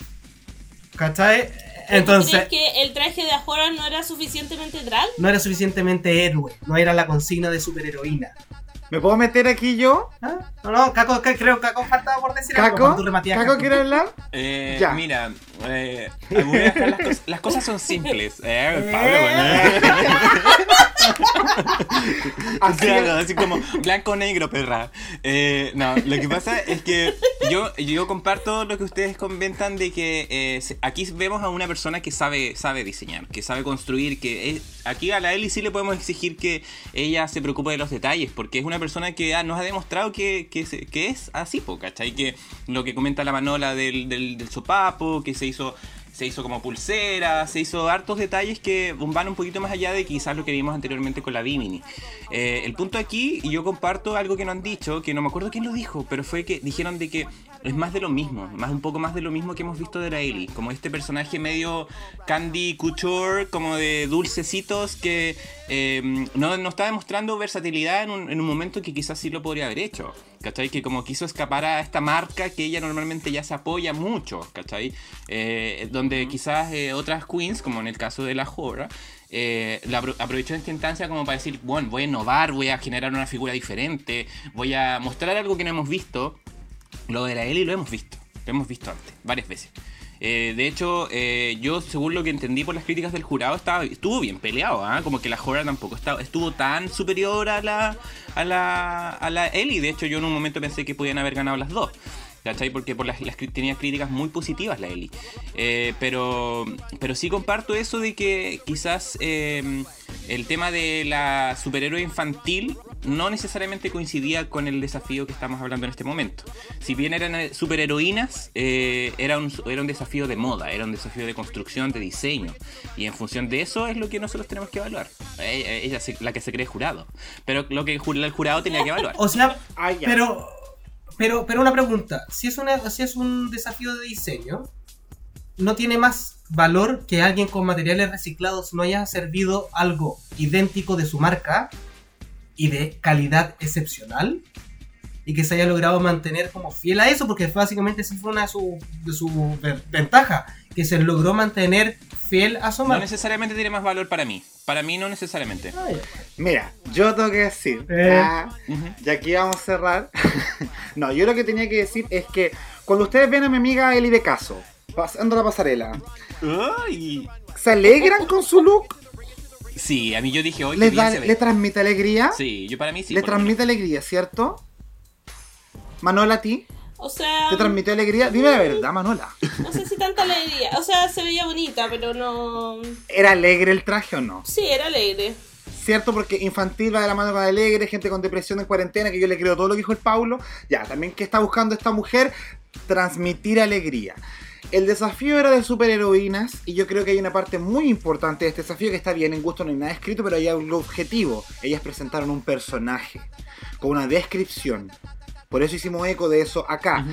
¿Cachai? ¿Tú Entonces, crees que el traje de Ajora no era suficientemente drag? no era suficientemente héroe. No era la consigna de superheroína. ¿Me puedo meter aquí yo? ¿Ah? No, no, Caco, que- creo que Caco faltaba por decir algo. ¿Caco? cuando tú rematías, ¿Caco quiere hablar? Eh, Ya. Mira, eh, las, cosas, las cosas son simples. Eh, Pablo, bueno. Así Claro, así como blanco negro, perra. Eh, no, lo que pasa es que yo, yo comparto lo que ustedes comentan de que eh, aquí vemos a una persona que sabe, sabe diseñar, que sabe construir, que es- aquí a la Ellie sí le podemos exigir que ella se preocupe de los detalles, porque es una persona que ah, nos ha demostrado que, que, se- que es así, po, ¿cachai? Que lo que comenta la Manola del, del, del sopapo, que se hizo se hizo como pulsera, se hizo hartos detalles que van un poquito más allá de quizás lo que vimos anteriormente con la Bimini. Eh, el punto aquí, y yo comparto algo que no han dicho, que no me acuerdo quién lo dijo, pero fue que dijeron de que es más de lo mismo, más un poco más de lo mismo que hemos visto de la Ellie, como este personaje medio Candy Couture, como de dulcecitos que eh, no, no está demostrando versatilidad en un, en un momento que quizás sí lo podría haber hecho. ¿Cachai? Que como quiso escapar a esta marca que ella normalmente ya se apoya mucho, ¿cachai? Eh, donde quizás eh, otras queens, como en el caso de la Jora, eh, la apro- aprovechó esta instancia como para decir, bueno, voy a innovar, voy a generar una figura diferente, voy a mostrar algo que no hemos visto. Lo de la Ellie lo hemos visto, lo hemos visto antes, varias veces. Eh, de hecho, eh, yo según lo que entendí por las críticas del jurado, estaba, estuvo bien peleado, ¿ah? como que la Jora tampoco estaba, estuvo tan superior a la, a la, a la Ellie. De hecho, yo en un momento pensé que podían haber ganado las dos. ¿Cachai? Porque por las, tenía críticas muy positivas la Ellie. Eh, pero, pero sí comparto eso de que quizás el tema de la superhéroe infantil no necesariamente coincidía con el desafío que estamos hablando en este momento. Si bien eran eh, superheroínas, eh, era, un, era un desafío de moda, era un desafío de construcción, de diseño. Y en función de eso es lo que nosotros tenemos que evaluar. Eh, Ella es la que se cree jurado. Pero lo que el jur- el jurado tenía que evaluar. O sea, Ah, pero, pero, pero una pregunta. Si es, una, si es un desafío de diseño, ¿no tiene más valor que alguien con materiales reciclados no haya servido algo idéntico de su marca y de calidad excepcional? y que se haya logrado mantener como fiel a eso, porque básicamente sí fue una de sus de su ventajas, que se logró mantener fiel a su No marca. necesariamente tiene más valor para mí. Para mí no necesariamente. Ya. Mira, yo tengo que decir, Eh. ah, y aquí vamos a cerrar. no, yo lo que tenía que decir es que cuando ustedes ven a mi amiga Eli de Caso, pasando la pasarela, Ay. ¿se alegran con su look? Sí, a mí yo dije hoy ¿Le, que bien da- le transmite alegría? Sí, yo para mí sí. ¿Le transmite alegría, cierto? Manola, ¿a ti? O sea, ¿Te transmitió alegría? Dime la verdad, Manola. no sé si tanta alegría. O sea, se veía bonita, pero no. ¿Era alegre el traje o no? Sí, era alegre. ¿Cierto? Porque infantil va de la mano con alegre, gente con depresión en cuarentena, que yo le creo todo lo que dijo el Paulo. Ya, también que está buscando esta mujer transmitir alegría. El desafío era de superheroínas y yo creo que hay una parte muy importante de este desafío que está bien, en gusto no hay nada escrito, pero hay algo objetivo. Ellas presentaron un personaje con una descripción. Por eso hicimos eco de eso acá.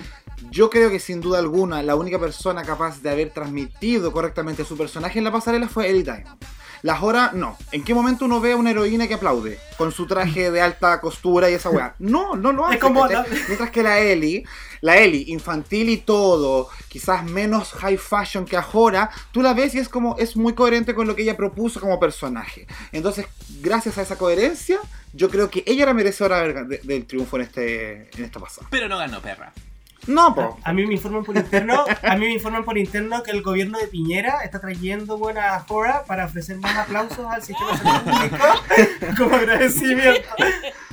Yo creo que sin duda alguna la única persona capaz de haber transmitido correctamente su personaje en la pasarela fue Ellie Diamond. Las horas, no. ¿En qué momento uno ve a una heroína que aplaude? Con su traje de alta costura y esa weá. No, no lo hace. Es como ¿cachai? Mientras que la Ellie, la Ellie, infantil y todo, quizás menos high fashion que Ahora, tú la ves y es como, es muy coherente con lo que ella propuso como personaje. Entonces, gracias a esa coherencia, yo creo que ella era merecedora de- de- del triunfo en, este, en esta pasada. Pero no ganó, perra. No, po. A mí me informan por interno, a mí me informan por interno que el gobierno de Piñera está trayendo buena Hora para ofrecer más aplausos al sistema de salud público como agradecimiento.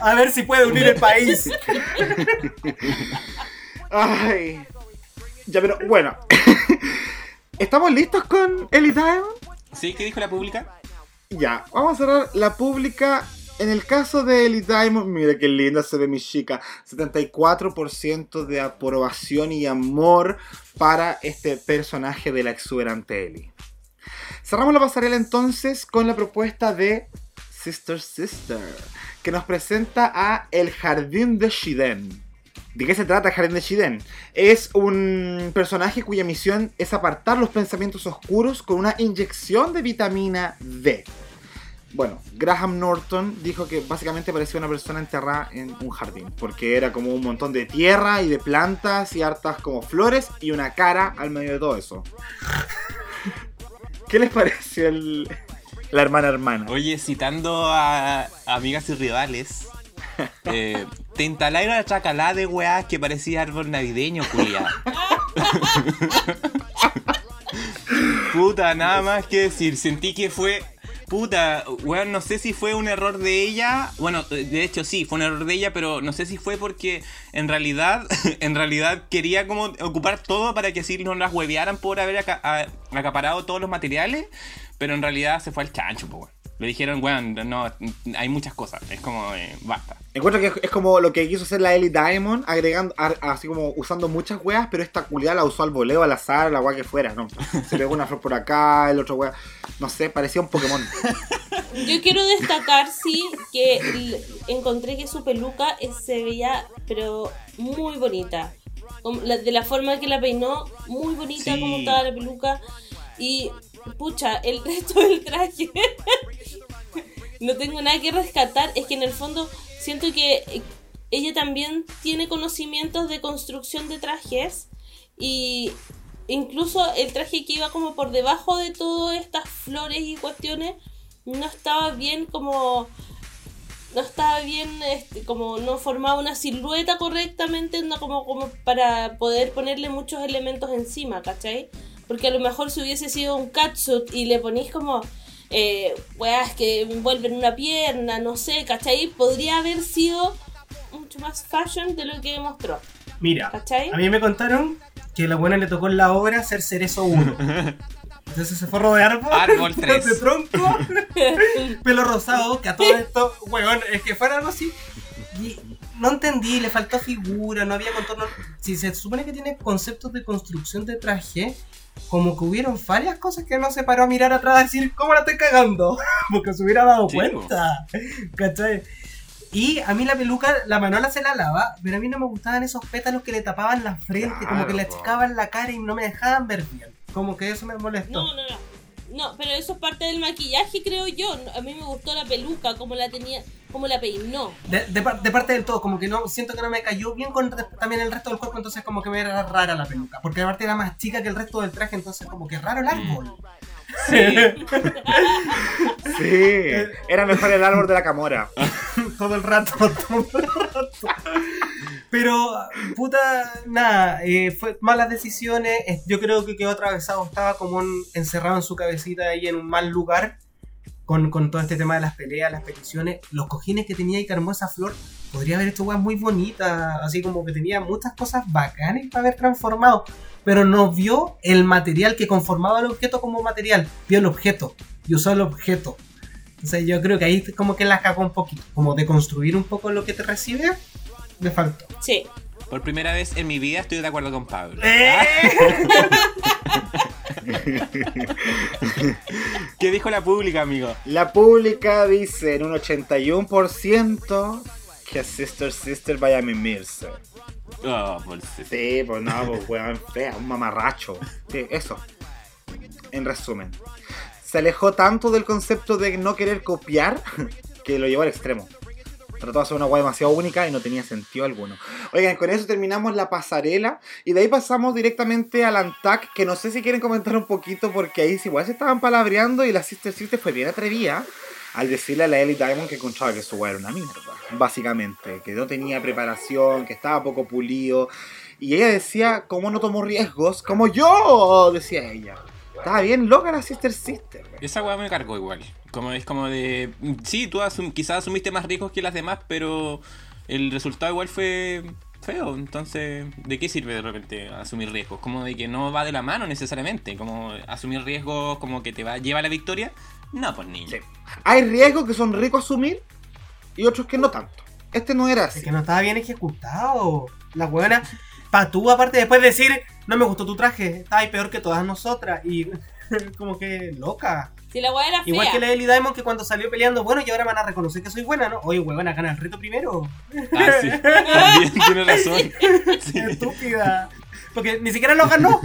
A ver si puede unir el país. Ay. Ya, pero bueno. ¿Estamos listos con Ellie Diamond? ¿Sí? ¿Qué dijo la pública? Ya, vamos a cerrar la pública. En el caso de Ellie Diamond, mira qué linda se ve mi chica. 74% de aprobación y amor para este personaje de la exuberante Ellie. Cerramos la pasarela entonces con la propuesta de Sister Sister, que nos presenta a El Jardín de Shiden. ¿De qué se trata Jardín de Shiden? Es un personaje cuya misión es apartar los pensamientos oscuros con una inyección de vitamina D. Bueno, Graham Norton dijo que básicamente parecía una persona enterrada en un jardín, porque era como un montón de tierra y de plantas y hartas como flores y una cara al medio de todo eso. ¿Qué les pareció el- la hermana hermana? Oye, citando a amigas y rivales, eh, te instalaron la chacalá de weá que parecía árbol navideño, culia. Puta, nada más que decir, sentí que fue. Puta, weón, no sé si fue un error de ella. Bueno, de hecho sí, fue un error de ella, pero no sé si fue porque en realidad, en realidad quería como ocupar todo para que así no las huevearan por haber acaparado todos los materiales. Pero en realidad se fue al chancho, weón. Le dijeron, weón, no, hay muchas cosas. Es como, eh, basta. Encuentro que es- es como lo que quiso hacer la Ellie Diamond, agregando, a- así como usando muchas weas, pero esta culiada la usó al voleo, al azar, la wea que fuera, ¿no? Se pegó una flor por acá, el otro wea, no sé, parecía un Pokémon. Yo quiero destacar, sí, que encontré que su peluca eh, se veía, pero muy bonita. De la forma que la peinó, muy bonita Sí. como estaba la peluca. Y, pucha, el resto del traje. no tengo nada que rescatar. Es que en el fondo siento que eh, ella también tiene conocimientos de construcción de trajes. Y incluso el traje que iba como por debajo de todas estas flores y cuestiones no estaba bien como no estaba bien este, como no formaba una silueta correctamente no como, como para poder ponerle muchos elementos encima ¿cachai? Porque a lo mejor si hubiese sido un catsuit y le ponís como eh, weas que envuelven una pierna no sé ¿cachai? podría haber sido mucho más fashion de lo que mostró Mira, ¿Cachai? a mí me contaron que la buena le tocó en la obra ser cerezo 1. Entonces se forró de árbol, Árbol tres. de tronco, pelo rosado, que a todo esto, weón, es que fuera algo así. No entendí, le faltó figura, no había contorno. Si se supone que tiene conceptos de construcción de traje, como que hubieron varias cosas que no se paró a mirar atrás a decir, ¿cómo la estoy cagando? Porque se hubiera dado Sí, cuenta. ¿Cachai? Y a mí la peluca, la manola se la lava, pero a mí no me gustaban esos pétalos que le tapaban la frente, como que le achicaban la cara y no me dejaban ver bien. Como que eso me molestó. no no no No, pero eso es parte del maquillaje, creo yo. A mí me gustó la peluca, como la tenía, como la peinó. De, de par- de parte del todo, como que no siento que no me cayó bien con también el resto del cuerpo, entonces como que me era rara la peluca. Porque aparte era más chica que el resto del traje, entonces como que raro el árbol. Sí. Sí, era mejor el árbol de la camora. todo el rato, todo el rato. Pero, puta, nada, eh, fue malas decisiones. Yo creo que quedó atravesado, estaba como un- encerrado en su cabecita ahí en un mal lugar. Con, con todo este tema de las peleas, las peticiones, los cojines que tenía y que armó esa flor, podría haber hecho weas muy bonitas, así como que tenía muchas cosas bacanas para haber transformado, pero no vio el material que conformaba el objeto como material, vio el objeto y usó el objeto. Entonces yo creo que ahí como que la cagó un poquito, como de construir un poco lo que te recibe, le faltó. Sí. Por primera vez en mi vida estoy de acuerdo con Pablo. ¡Eh! ¿Qué dijo la pública, amigo? La pública dice en un 81% que Sister Sister vaya a mimirse. Oh, bolsita. Sí, pues no, pues weón fea, un mamarracho. Sí, eso. En resumen. Se alejó tanto del concepto de no querer copiar que lo llevó al extremo. Trató de hacer una guay demasiado única y no tenía sentido alguno. Oigan, con eso terminamos la pasarela y de ahí pasamos directamente al Antac, que no sé si quieren comentar un poquito porque ahí igual se estaban palabreando y la Sister Sister fue bien atrevida al decirle a la Ellie Diamond que encontraba que su weá era una mierda, básicamente, que no tenía preparación, que estaba poco pulido. Y ella decía, ¿cómo no tomó riesgos? Como yo, decía ella. Estaba bien loca la Sister Sister. weón. Esa weá me cargó igual. Como es como de. Sí, tú asum- quizás asumiste más riesgos que las demás, pero el resultado igual fue feo. Entonces, ¿de qué sirve de repente asumir riesgos? Como de que no va de la mano necesariamente. Como asumir riesgos como que te va lleva a la victoria. No, pues niño. Sí. Hay riesgos que son ricos asumir y otros que no tanto. Este no era Es así. que no estaba bien ejecutado. La buena, pa' tú aparte después de decir, no me gustó tu traje, estaba ahí peor que todas nosotras. Y como que loca. Si la weá era fea. Igual que la Ellie Diamond que cuando salió peleando, bueno, y ahora van a reconocer que soy buena, ¿no? Oye, huevona, gana el reto primero. Ah, sí. También tiene razón. Sí. Estúpida. Porque ni siquiera lo ganó.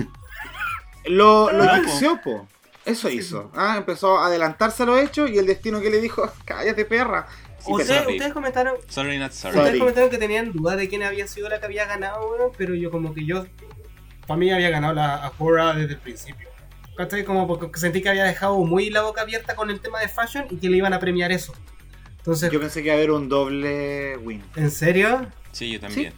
Lo, lo No, po. Eso hizo. Ah, empezó a adelantarse a lo hecho y el destino que le dijo, cállate perra. Sí, Ustedes, sorry. ustedes comentaron, Sorry, not sorry. Sorry. ustedes comentaron que tenían duda de quién había sido la que había ganado, weón, pero yo como que yo, para mí había ganado la Ahura desde el principio. ¿Cachai? Como porque sentí que había dejado muy la boca abierta con el tema de fashion y que le iban a premiar eso. Entonces, Yo pensé que iba a haber un doble win. ¿en serio? Sí, yo también.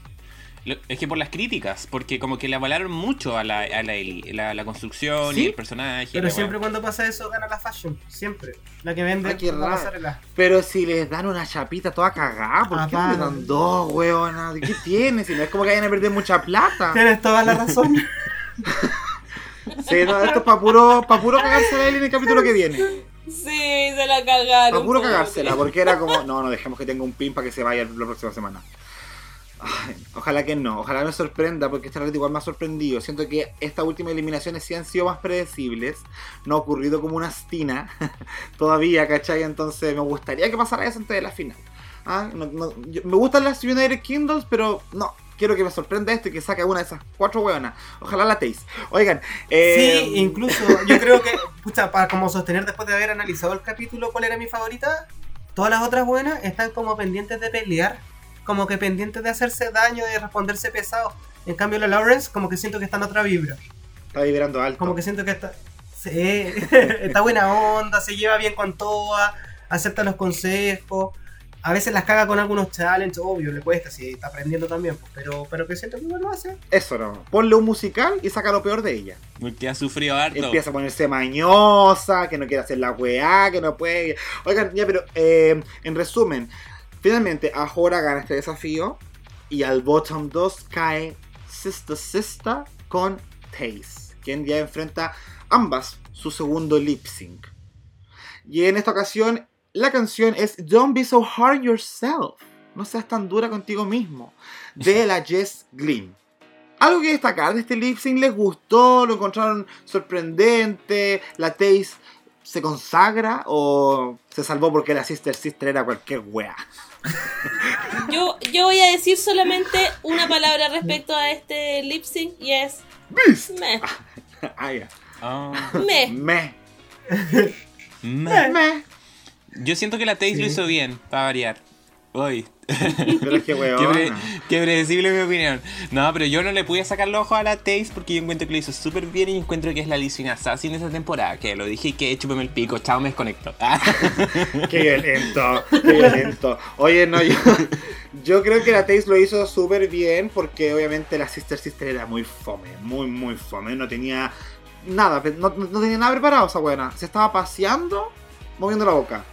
Lo- Es que por las críticas, porque como que le avalaron mucho a la, a la Ellie, la, la construcción ¿Sí? y el personaje. Pero la siempre cuando pasa eso gana la fashion, siempre. La que vende Ah, qué la pasarela. Pero si les dan una chapita toda cagada, ¿por Ah, qué le dan dos, weona? ¿Qué tiene? Si no es como que vayan a perder mucha plata. Tienes toda la razón. Sí, no, esto es para puro, pa puro cagarse a él en el capítulo que viene. Sí, se la cagaron. Para puro cagársela, porque era como, no, no dejemos que tenga un pin para que se vaya la próxima semana. Ay, ojalá que no, ojalá me sorprenda, porque esta red igual me ha sorprendido. Siento que estas últimas eliminaciones sí han sido más predecibles. No ha ocurrido como una astina todavía, ¿cachai? Entonces me gustaría que pasara eso antes de la final. Ah, no- no- yo- me gustan las United Kingdoms, pero no. Quiero que me sorprenda esto y que saque una de esas cuatro hueonas. Ojalá la Taze. Oigan, eh, Sí, incluso yo creo que, pucha, para como sostener después de haber analizado el capítulo cuál era mi favorita, todas las otras buenas están como pendientes de pelear, como que pendientes de hacerse daño, de responderse pesado. En cambio la Lawrence como que siento que está en otra vibra, está vibrando alto. como que siento que está, sí, está buena onda, se lleva bien con todas, acepta los consejos. A veces las caga con algunos challenges, obvio, le cuesta, si está aprendiendo también, pues, pero, pero que siento que igual lo hace. Eso no. Ponle un musical y saca lo peor de ella. Porque ha sufrido harto. Empieza a ponerse mañosa, que no quiere hacer la weá, que no puede. Oigan, ya, pero eh, en resumen, finalmente Ahora gana este desafío y al bottom 2 cae Sister Sister con Taze, quien ya enfrenta ambas su segundo lip sync. Y en esta ocasión, la canción es Don't Be So Hard Yourself. No seas tan dura contigo mismo. De la Jess Glynn. Algo que destacar de este lip sync les gustó, lo encontraron sorprendente, la Taze se consagra o se salvó porque la Sister Sister era cualquier wea. Yo, yo voy a decir solamente una palabra respecto a este lip sync y es Beast. me. Ah, ya. Ah. Me. Me. Meh. Meh. Yo siento que la Taze lo hizo bien, para variar. Uy. Pero es que, Qué, pre- weón. qué predecible mi opinión. No, pero yo no le pude sacar los ojos a la Taze porque yo encuentro que lo hizo súper bien y encuentro que es la Lizzie Assassin de esta temporada. Que lo dije y que chúpeme el pico, chao, me desconecto. Qué violento, qué violento. Oye, no, yo, yo creo que la Taze lo hizo súper bien porque obviamente la Sister Sister era muy fome, muy, muy fome. No tenía nada, no, no- no tenía nada preparado esa buena. Se estaba paseando, moviendo la boca.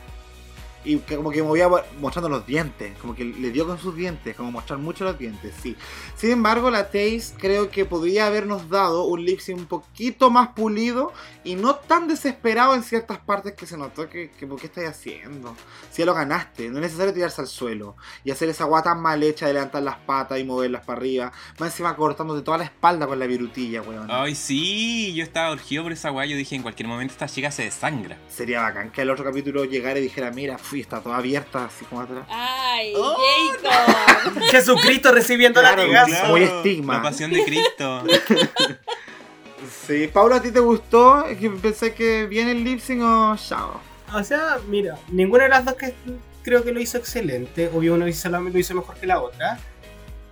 Y que como que movía mostrando los dientes, como que le dio con sus dientes, como mostrar mucho los dientes, sí. Sin embargo, la Taze creo que podría habernos dado un lip sync un poquito más pulido y no tan desesperado en ciertas partes que se notó que, que ¿por qué estáis haciendo? Si ya lo ganaste, no es necesario tirarse al suelo y hacer esa guata mal hecha de levantar las patas y moverlas para arriba. Más encima cortándote toda la espalda con la virutilla, weón. Ay, sí, yo estaba urgido por esa guay. Yo dije, en cualquier momento esta chica se desangra. Sería bacán que el otro capítulo llegara y dijera, mira, fui, está toda abierta, así como atrás. Ay, Oh, Jacob. Jesucristo recibiendo Claro, latigazos. claro. Muy estigma. La pasión de Cristo. Sí, Paula, ¿a ti te gustó? Es que pensé que viene el lip sync o chao. O sea, mira, ninguna de las dos que creo que lo hizo excelente. Obvio, uno hizo, la- lo hizo mejor que la otra.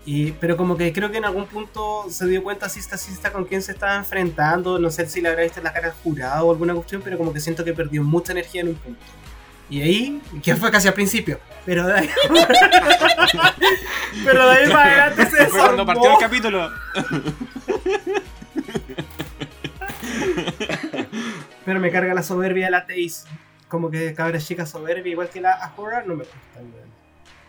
Y, pero como que creo que en algún punto se dio cuenta si esta cista con quién se estaba enfrentando. No sé si le habrá visto en la cara al jurado o alguna cuestión, pero como que siento que perdió mucha energía en un punto. Y ahí, que fue casi al principio. Pero de ahí, pero de ahí para adelante se Fue cuando partió el desarmó. capítulo. Pero me carga la soberbia de la Taze. Como que cabra chica soberbia, igual que la Ahora, no me gustan.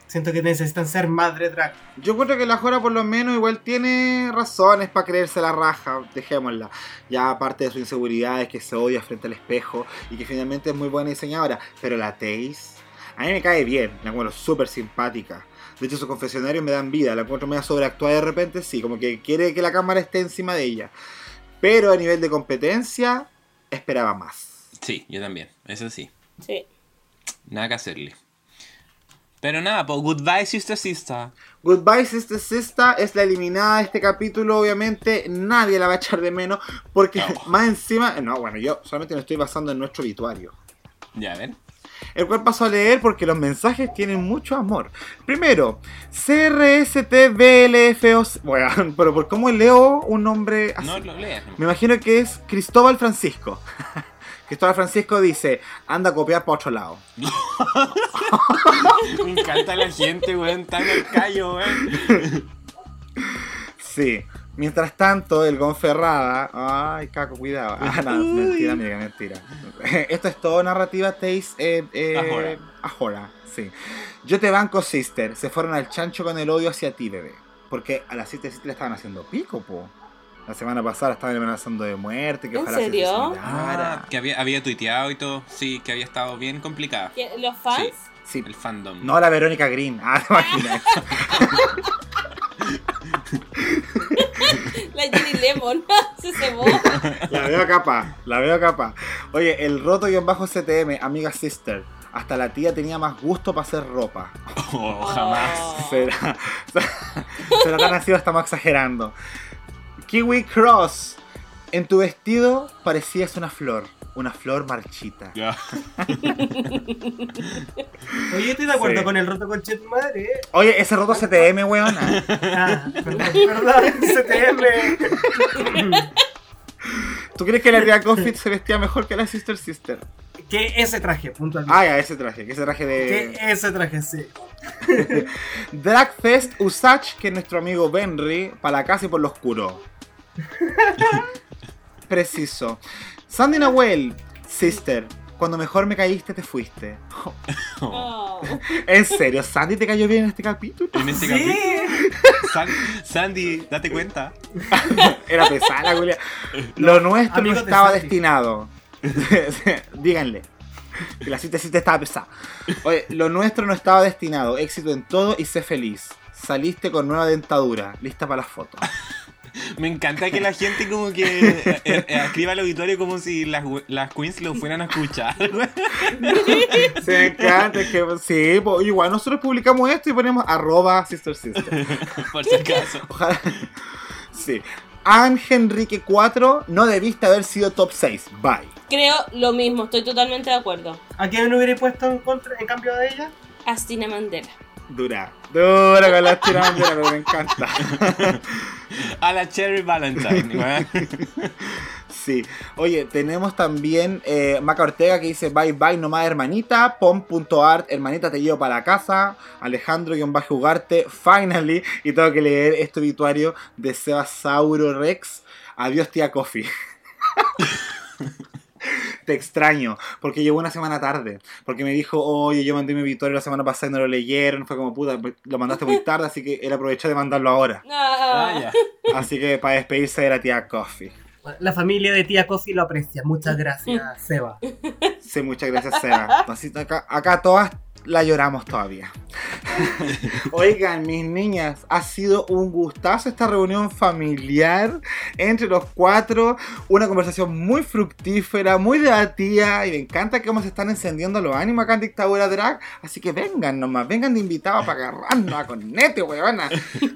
Siento que necesitan ser madre drag. Yo creo que la Jora por lo menos igual tiene razones para creerse la raja, dejémosla. Ya aparte de su inseguridad, es que se odia frente al espejo y que finalmente es muy buena diseñadora. Pero la Taze, a mí me cae bien, la encuentro súper simpática. De hecho, sus confesionarios me dan vida, la encuentro media sobreactuada de repente, sí, como que quiere que la cámara esté encima de ella. Pero a nivel de competencia, esperaba más. Sí, yo también, eso sí. Sí. Nada que hacerle. Pero nada, pues goodbye, sister sister. Goodbye Sister Sister es la eliminada de este capítulo, obviamente nadie la va a echar de menos porque No. más encima, no, bueno, yo solamente me estoy basando en nuestro obituario. Ya ven. El cual paso a leer porque los mensajes tienen mucho amor. Primero, CRSTBLFO. Bueno, pero por cómo leo un nombre así. No lo leas. Me imagino que es Cristóbal Francisco. Cristóbal Francisco dice, anda a copiar para otro lado. Me encanta la gente, weón. Tan al callo, weón. Sí. Mientras tanto, el Gonferrada. Ay, caco, cuidado. Ah, no, mentira, amiga, mentira. Esto es todo narrativa Taste eh, eh, Ahora. Ahora, sí. Yo te banco, sister. Se fueron al chancho con el odio hacia ti, bebé. Porque a la sister sister le estaban haciendo pico, po. La semana pasada estaban amenazando de muerte, que ¿En ojalá serio? se Ah, que había, había tuiteado y todo. Sí, que había estado bien complicada. ¿Qué- ¿Los fans? Sí. El fandom. No la Verónica Green. Ah, te imaginas. La Jenny Lemon. Se cebó. La veo capaz, la veo capaz. Oye, el roto guion bajo CTM, amiga sister. Hasta la tía tenía más gusto para hacer ropa. Oh, jamás. Oh. Será, será tan así o estamos exagerando. Kiwi Cross. En tu vestido parecías una flor. Una flor marchita. Ya. Oye, estoy de acuerdo Sí. con el roto con tu madre. ¿eh? Oye, ese roto CTM, weón. Ah, perdón, perdón, CTM. ¿Tú crees que la tía Coffee se vestía mejor que la Sister Sister? Que ese traje, puntualmente. Ah, ya, ese traje, que ese traje Que de. ese traje, sí. Dragfest Usach, que es nuestro amigo Benry, para la casa y por lo oscuro. Preciso. Sandy Nahuel, Sister, cuando mejor me caíste te fuiste. Oh. ¿En serio? ¿Sandy te cayó bien en este capítulo? En este Sí. capítulo. San- Sandy, date cuenta. Era pesada, Julia. Lo nuestro no amigos estaba Sandy. destinado. Díganle. Que la cita cita estaba pesada. Oye, lo nuestro no estaba destinado. Éxito en todo y sé feliz. Saliste con nueva dentadura. Lista para las fotos. Me encanta que la gente como que eh, eh, escriba el auditorio como si las, las queens lo fueran a escuchar. Se me encanta. es que, sí, igual nosotros publicamos esto y ponemos arroba sister sister. Por si acaso. Ojalá. Sí. Ángel Enrique 4 no debiste haber sido top 6. Bye. Creo lo mismo, estoy totalmente de acuerdo. ¿A quién hubiera puesto en, contra, en cambio de ella? Astina Mandela. Dura. Dura con la tira bandera, pero me encanta. A la Cherry Valentine. Sí. Oye, tenemos también eh, Maca Ortega que dice bye bye nomás hermanita. Pom.art, hermanita te llevo para la casa. Alejandro-Ugarte, finally. Y tengo que leer este obituario de Sebasauro Rex. Adiós tía Coffee. Te extraño, porque llegó una semana tarde. Porque me dijo, oye, yo mandé mi obituario la semana pasada y no lo leyeron. Fue como, puta, lo mandaste muy tarde, así que él aprovechó de mandarlo ahora. Ah, Ah, ya. Así que para despedirse de la tía Coffee. La familia de tía Coffee lo aprecia. Muchas gracias, Seba. Sí, muchas gracias, Seba. Así, acá, acá todas la lloramos todavía. Oigan, mis niñas, ha sido un gustazo esta reunión familiar entre los cuatro. Una conversación muy fructífera, muy debatida. Y me encanta cómo se están encendiendo los ánimos acá en Dictadura Drag. Así que vengan nomás, vengan de invitados para agarrarnos a cornete, weona.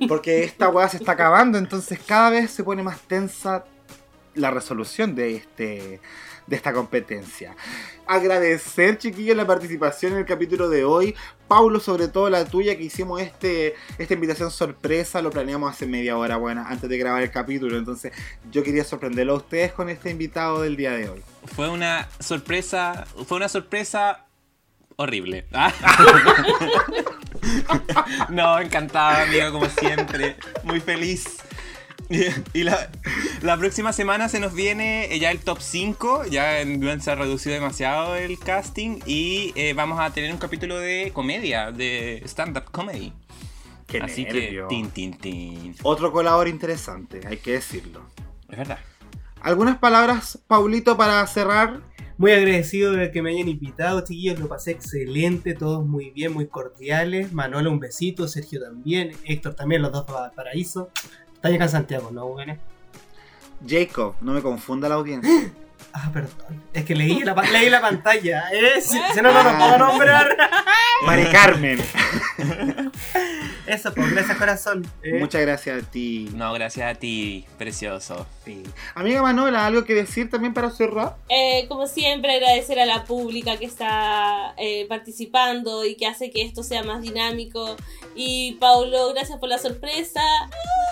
Porque esta weá se está acabando. Entonces cada vez se pone más tensa la resolución de este de esta competencia. Agradecer, chiquillos, la participación en el capítulo de hoy. Paulo, sobre todo la tuya, que hicimos este, esta invitación sorpresa, lo planeamos hace media hora, bueno, antes de grabar el capítulo. Entonces, yo quería sorprenderlo a ustedes con este invitado del día de hoy. Fue una sorpresa. Fue una sorpresa horrible. No, encantada, amigo, como siempre. Muy feliz. Y, la, la próxima semana se nos viene eh, ya el top 5. Ya en- se ha reducido demasiado el casting. Y eh, vamos a tener un capítulo de comedia, de stand-up comedy. Qué Así nervio. que, tin, tin, tin. Otro colador interesante, hay que decirlo. Es verdad. ¿Algunas palabras, Paulito, para cerrar? Muy agradecido de que me hayan invitado, chiquillos. Lo pasé excelente, todos muy bien, muy cordiales. Manuela, un besito. Sergio también. Héctor también, los dos para paraíso. Están acá en Santiago, ¿no? Jacob, no me confunda la audiencia. Ah, perdón. Es que leí la, leí la pantalla. ¿eh? Si, si no, no lo puedo nombrar. Mari Carmen. Eso, pues, gracias, corazón. ¿eh? Muchas gracias a ti. No, gracias a ti, precioso. Sí. Amiga Manuela, ¿algo que decir también para cerrar? Eh, como siempre, agradecer a la pública que está eh, participando y que hace que esto sea más dinámico. Y Paulo, gracias por la sorpresa. Ah,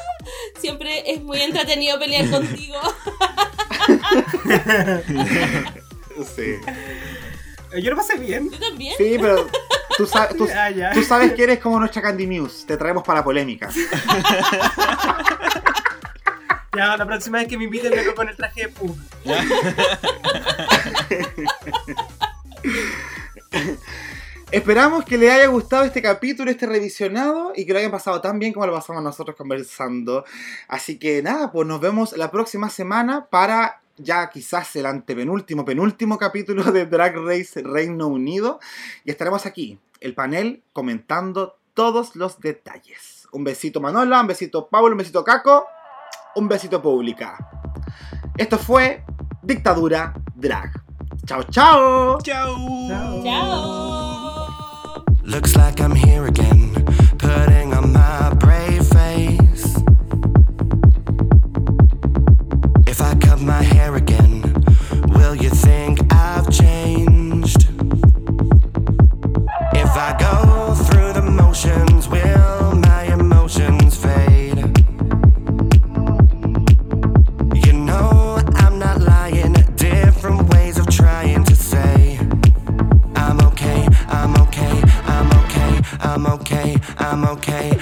Siempre es muy entretenido pelear contigo. Sí. Eh, Yo lo pasé bien. Yo también. Sí, pero tú, sa- tú- Ah, ya. tú sabes que eres como nuestra Candy News. Te traemos para polémica. Ya, la próxima vez que me inviten, vengo con el traje de Pug. Esperamos que les haya gustado este capítulo, este revisionado y que lo hayan pasado tan bien como lo pasamos nosotros conversando. Así que nada, pues nos vemos la próxima semana para ya quizás el antepenúltimo, penúltimo capítulo de Drag Race Reino Unido. Y estaremos aquí, el panel, comentando todos los detalles. Un besito Manola, un besito Pablo, un besito Caco, un besito Pública. Esto fue Dictadura Drag. Chao, chao. Chao. Chao. Looks like I'm here again, putting on my brave face. Okay.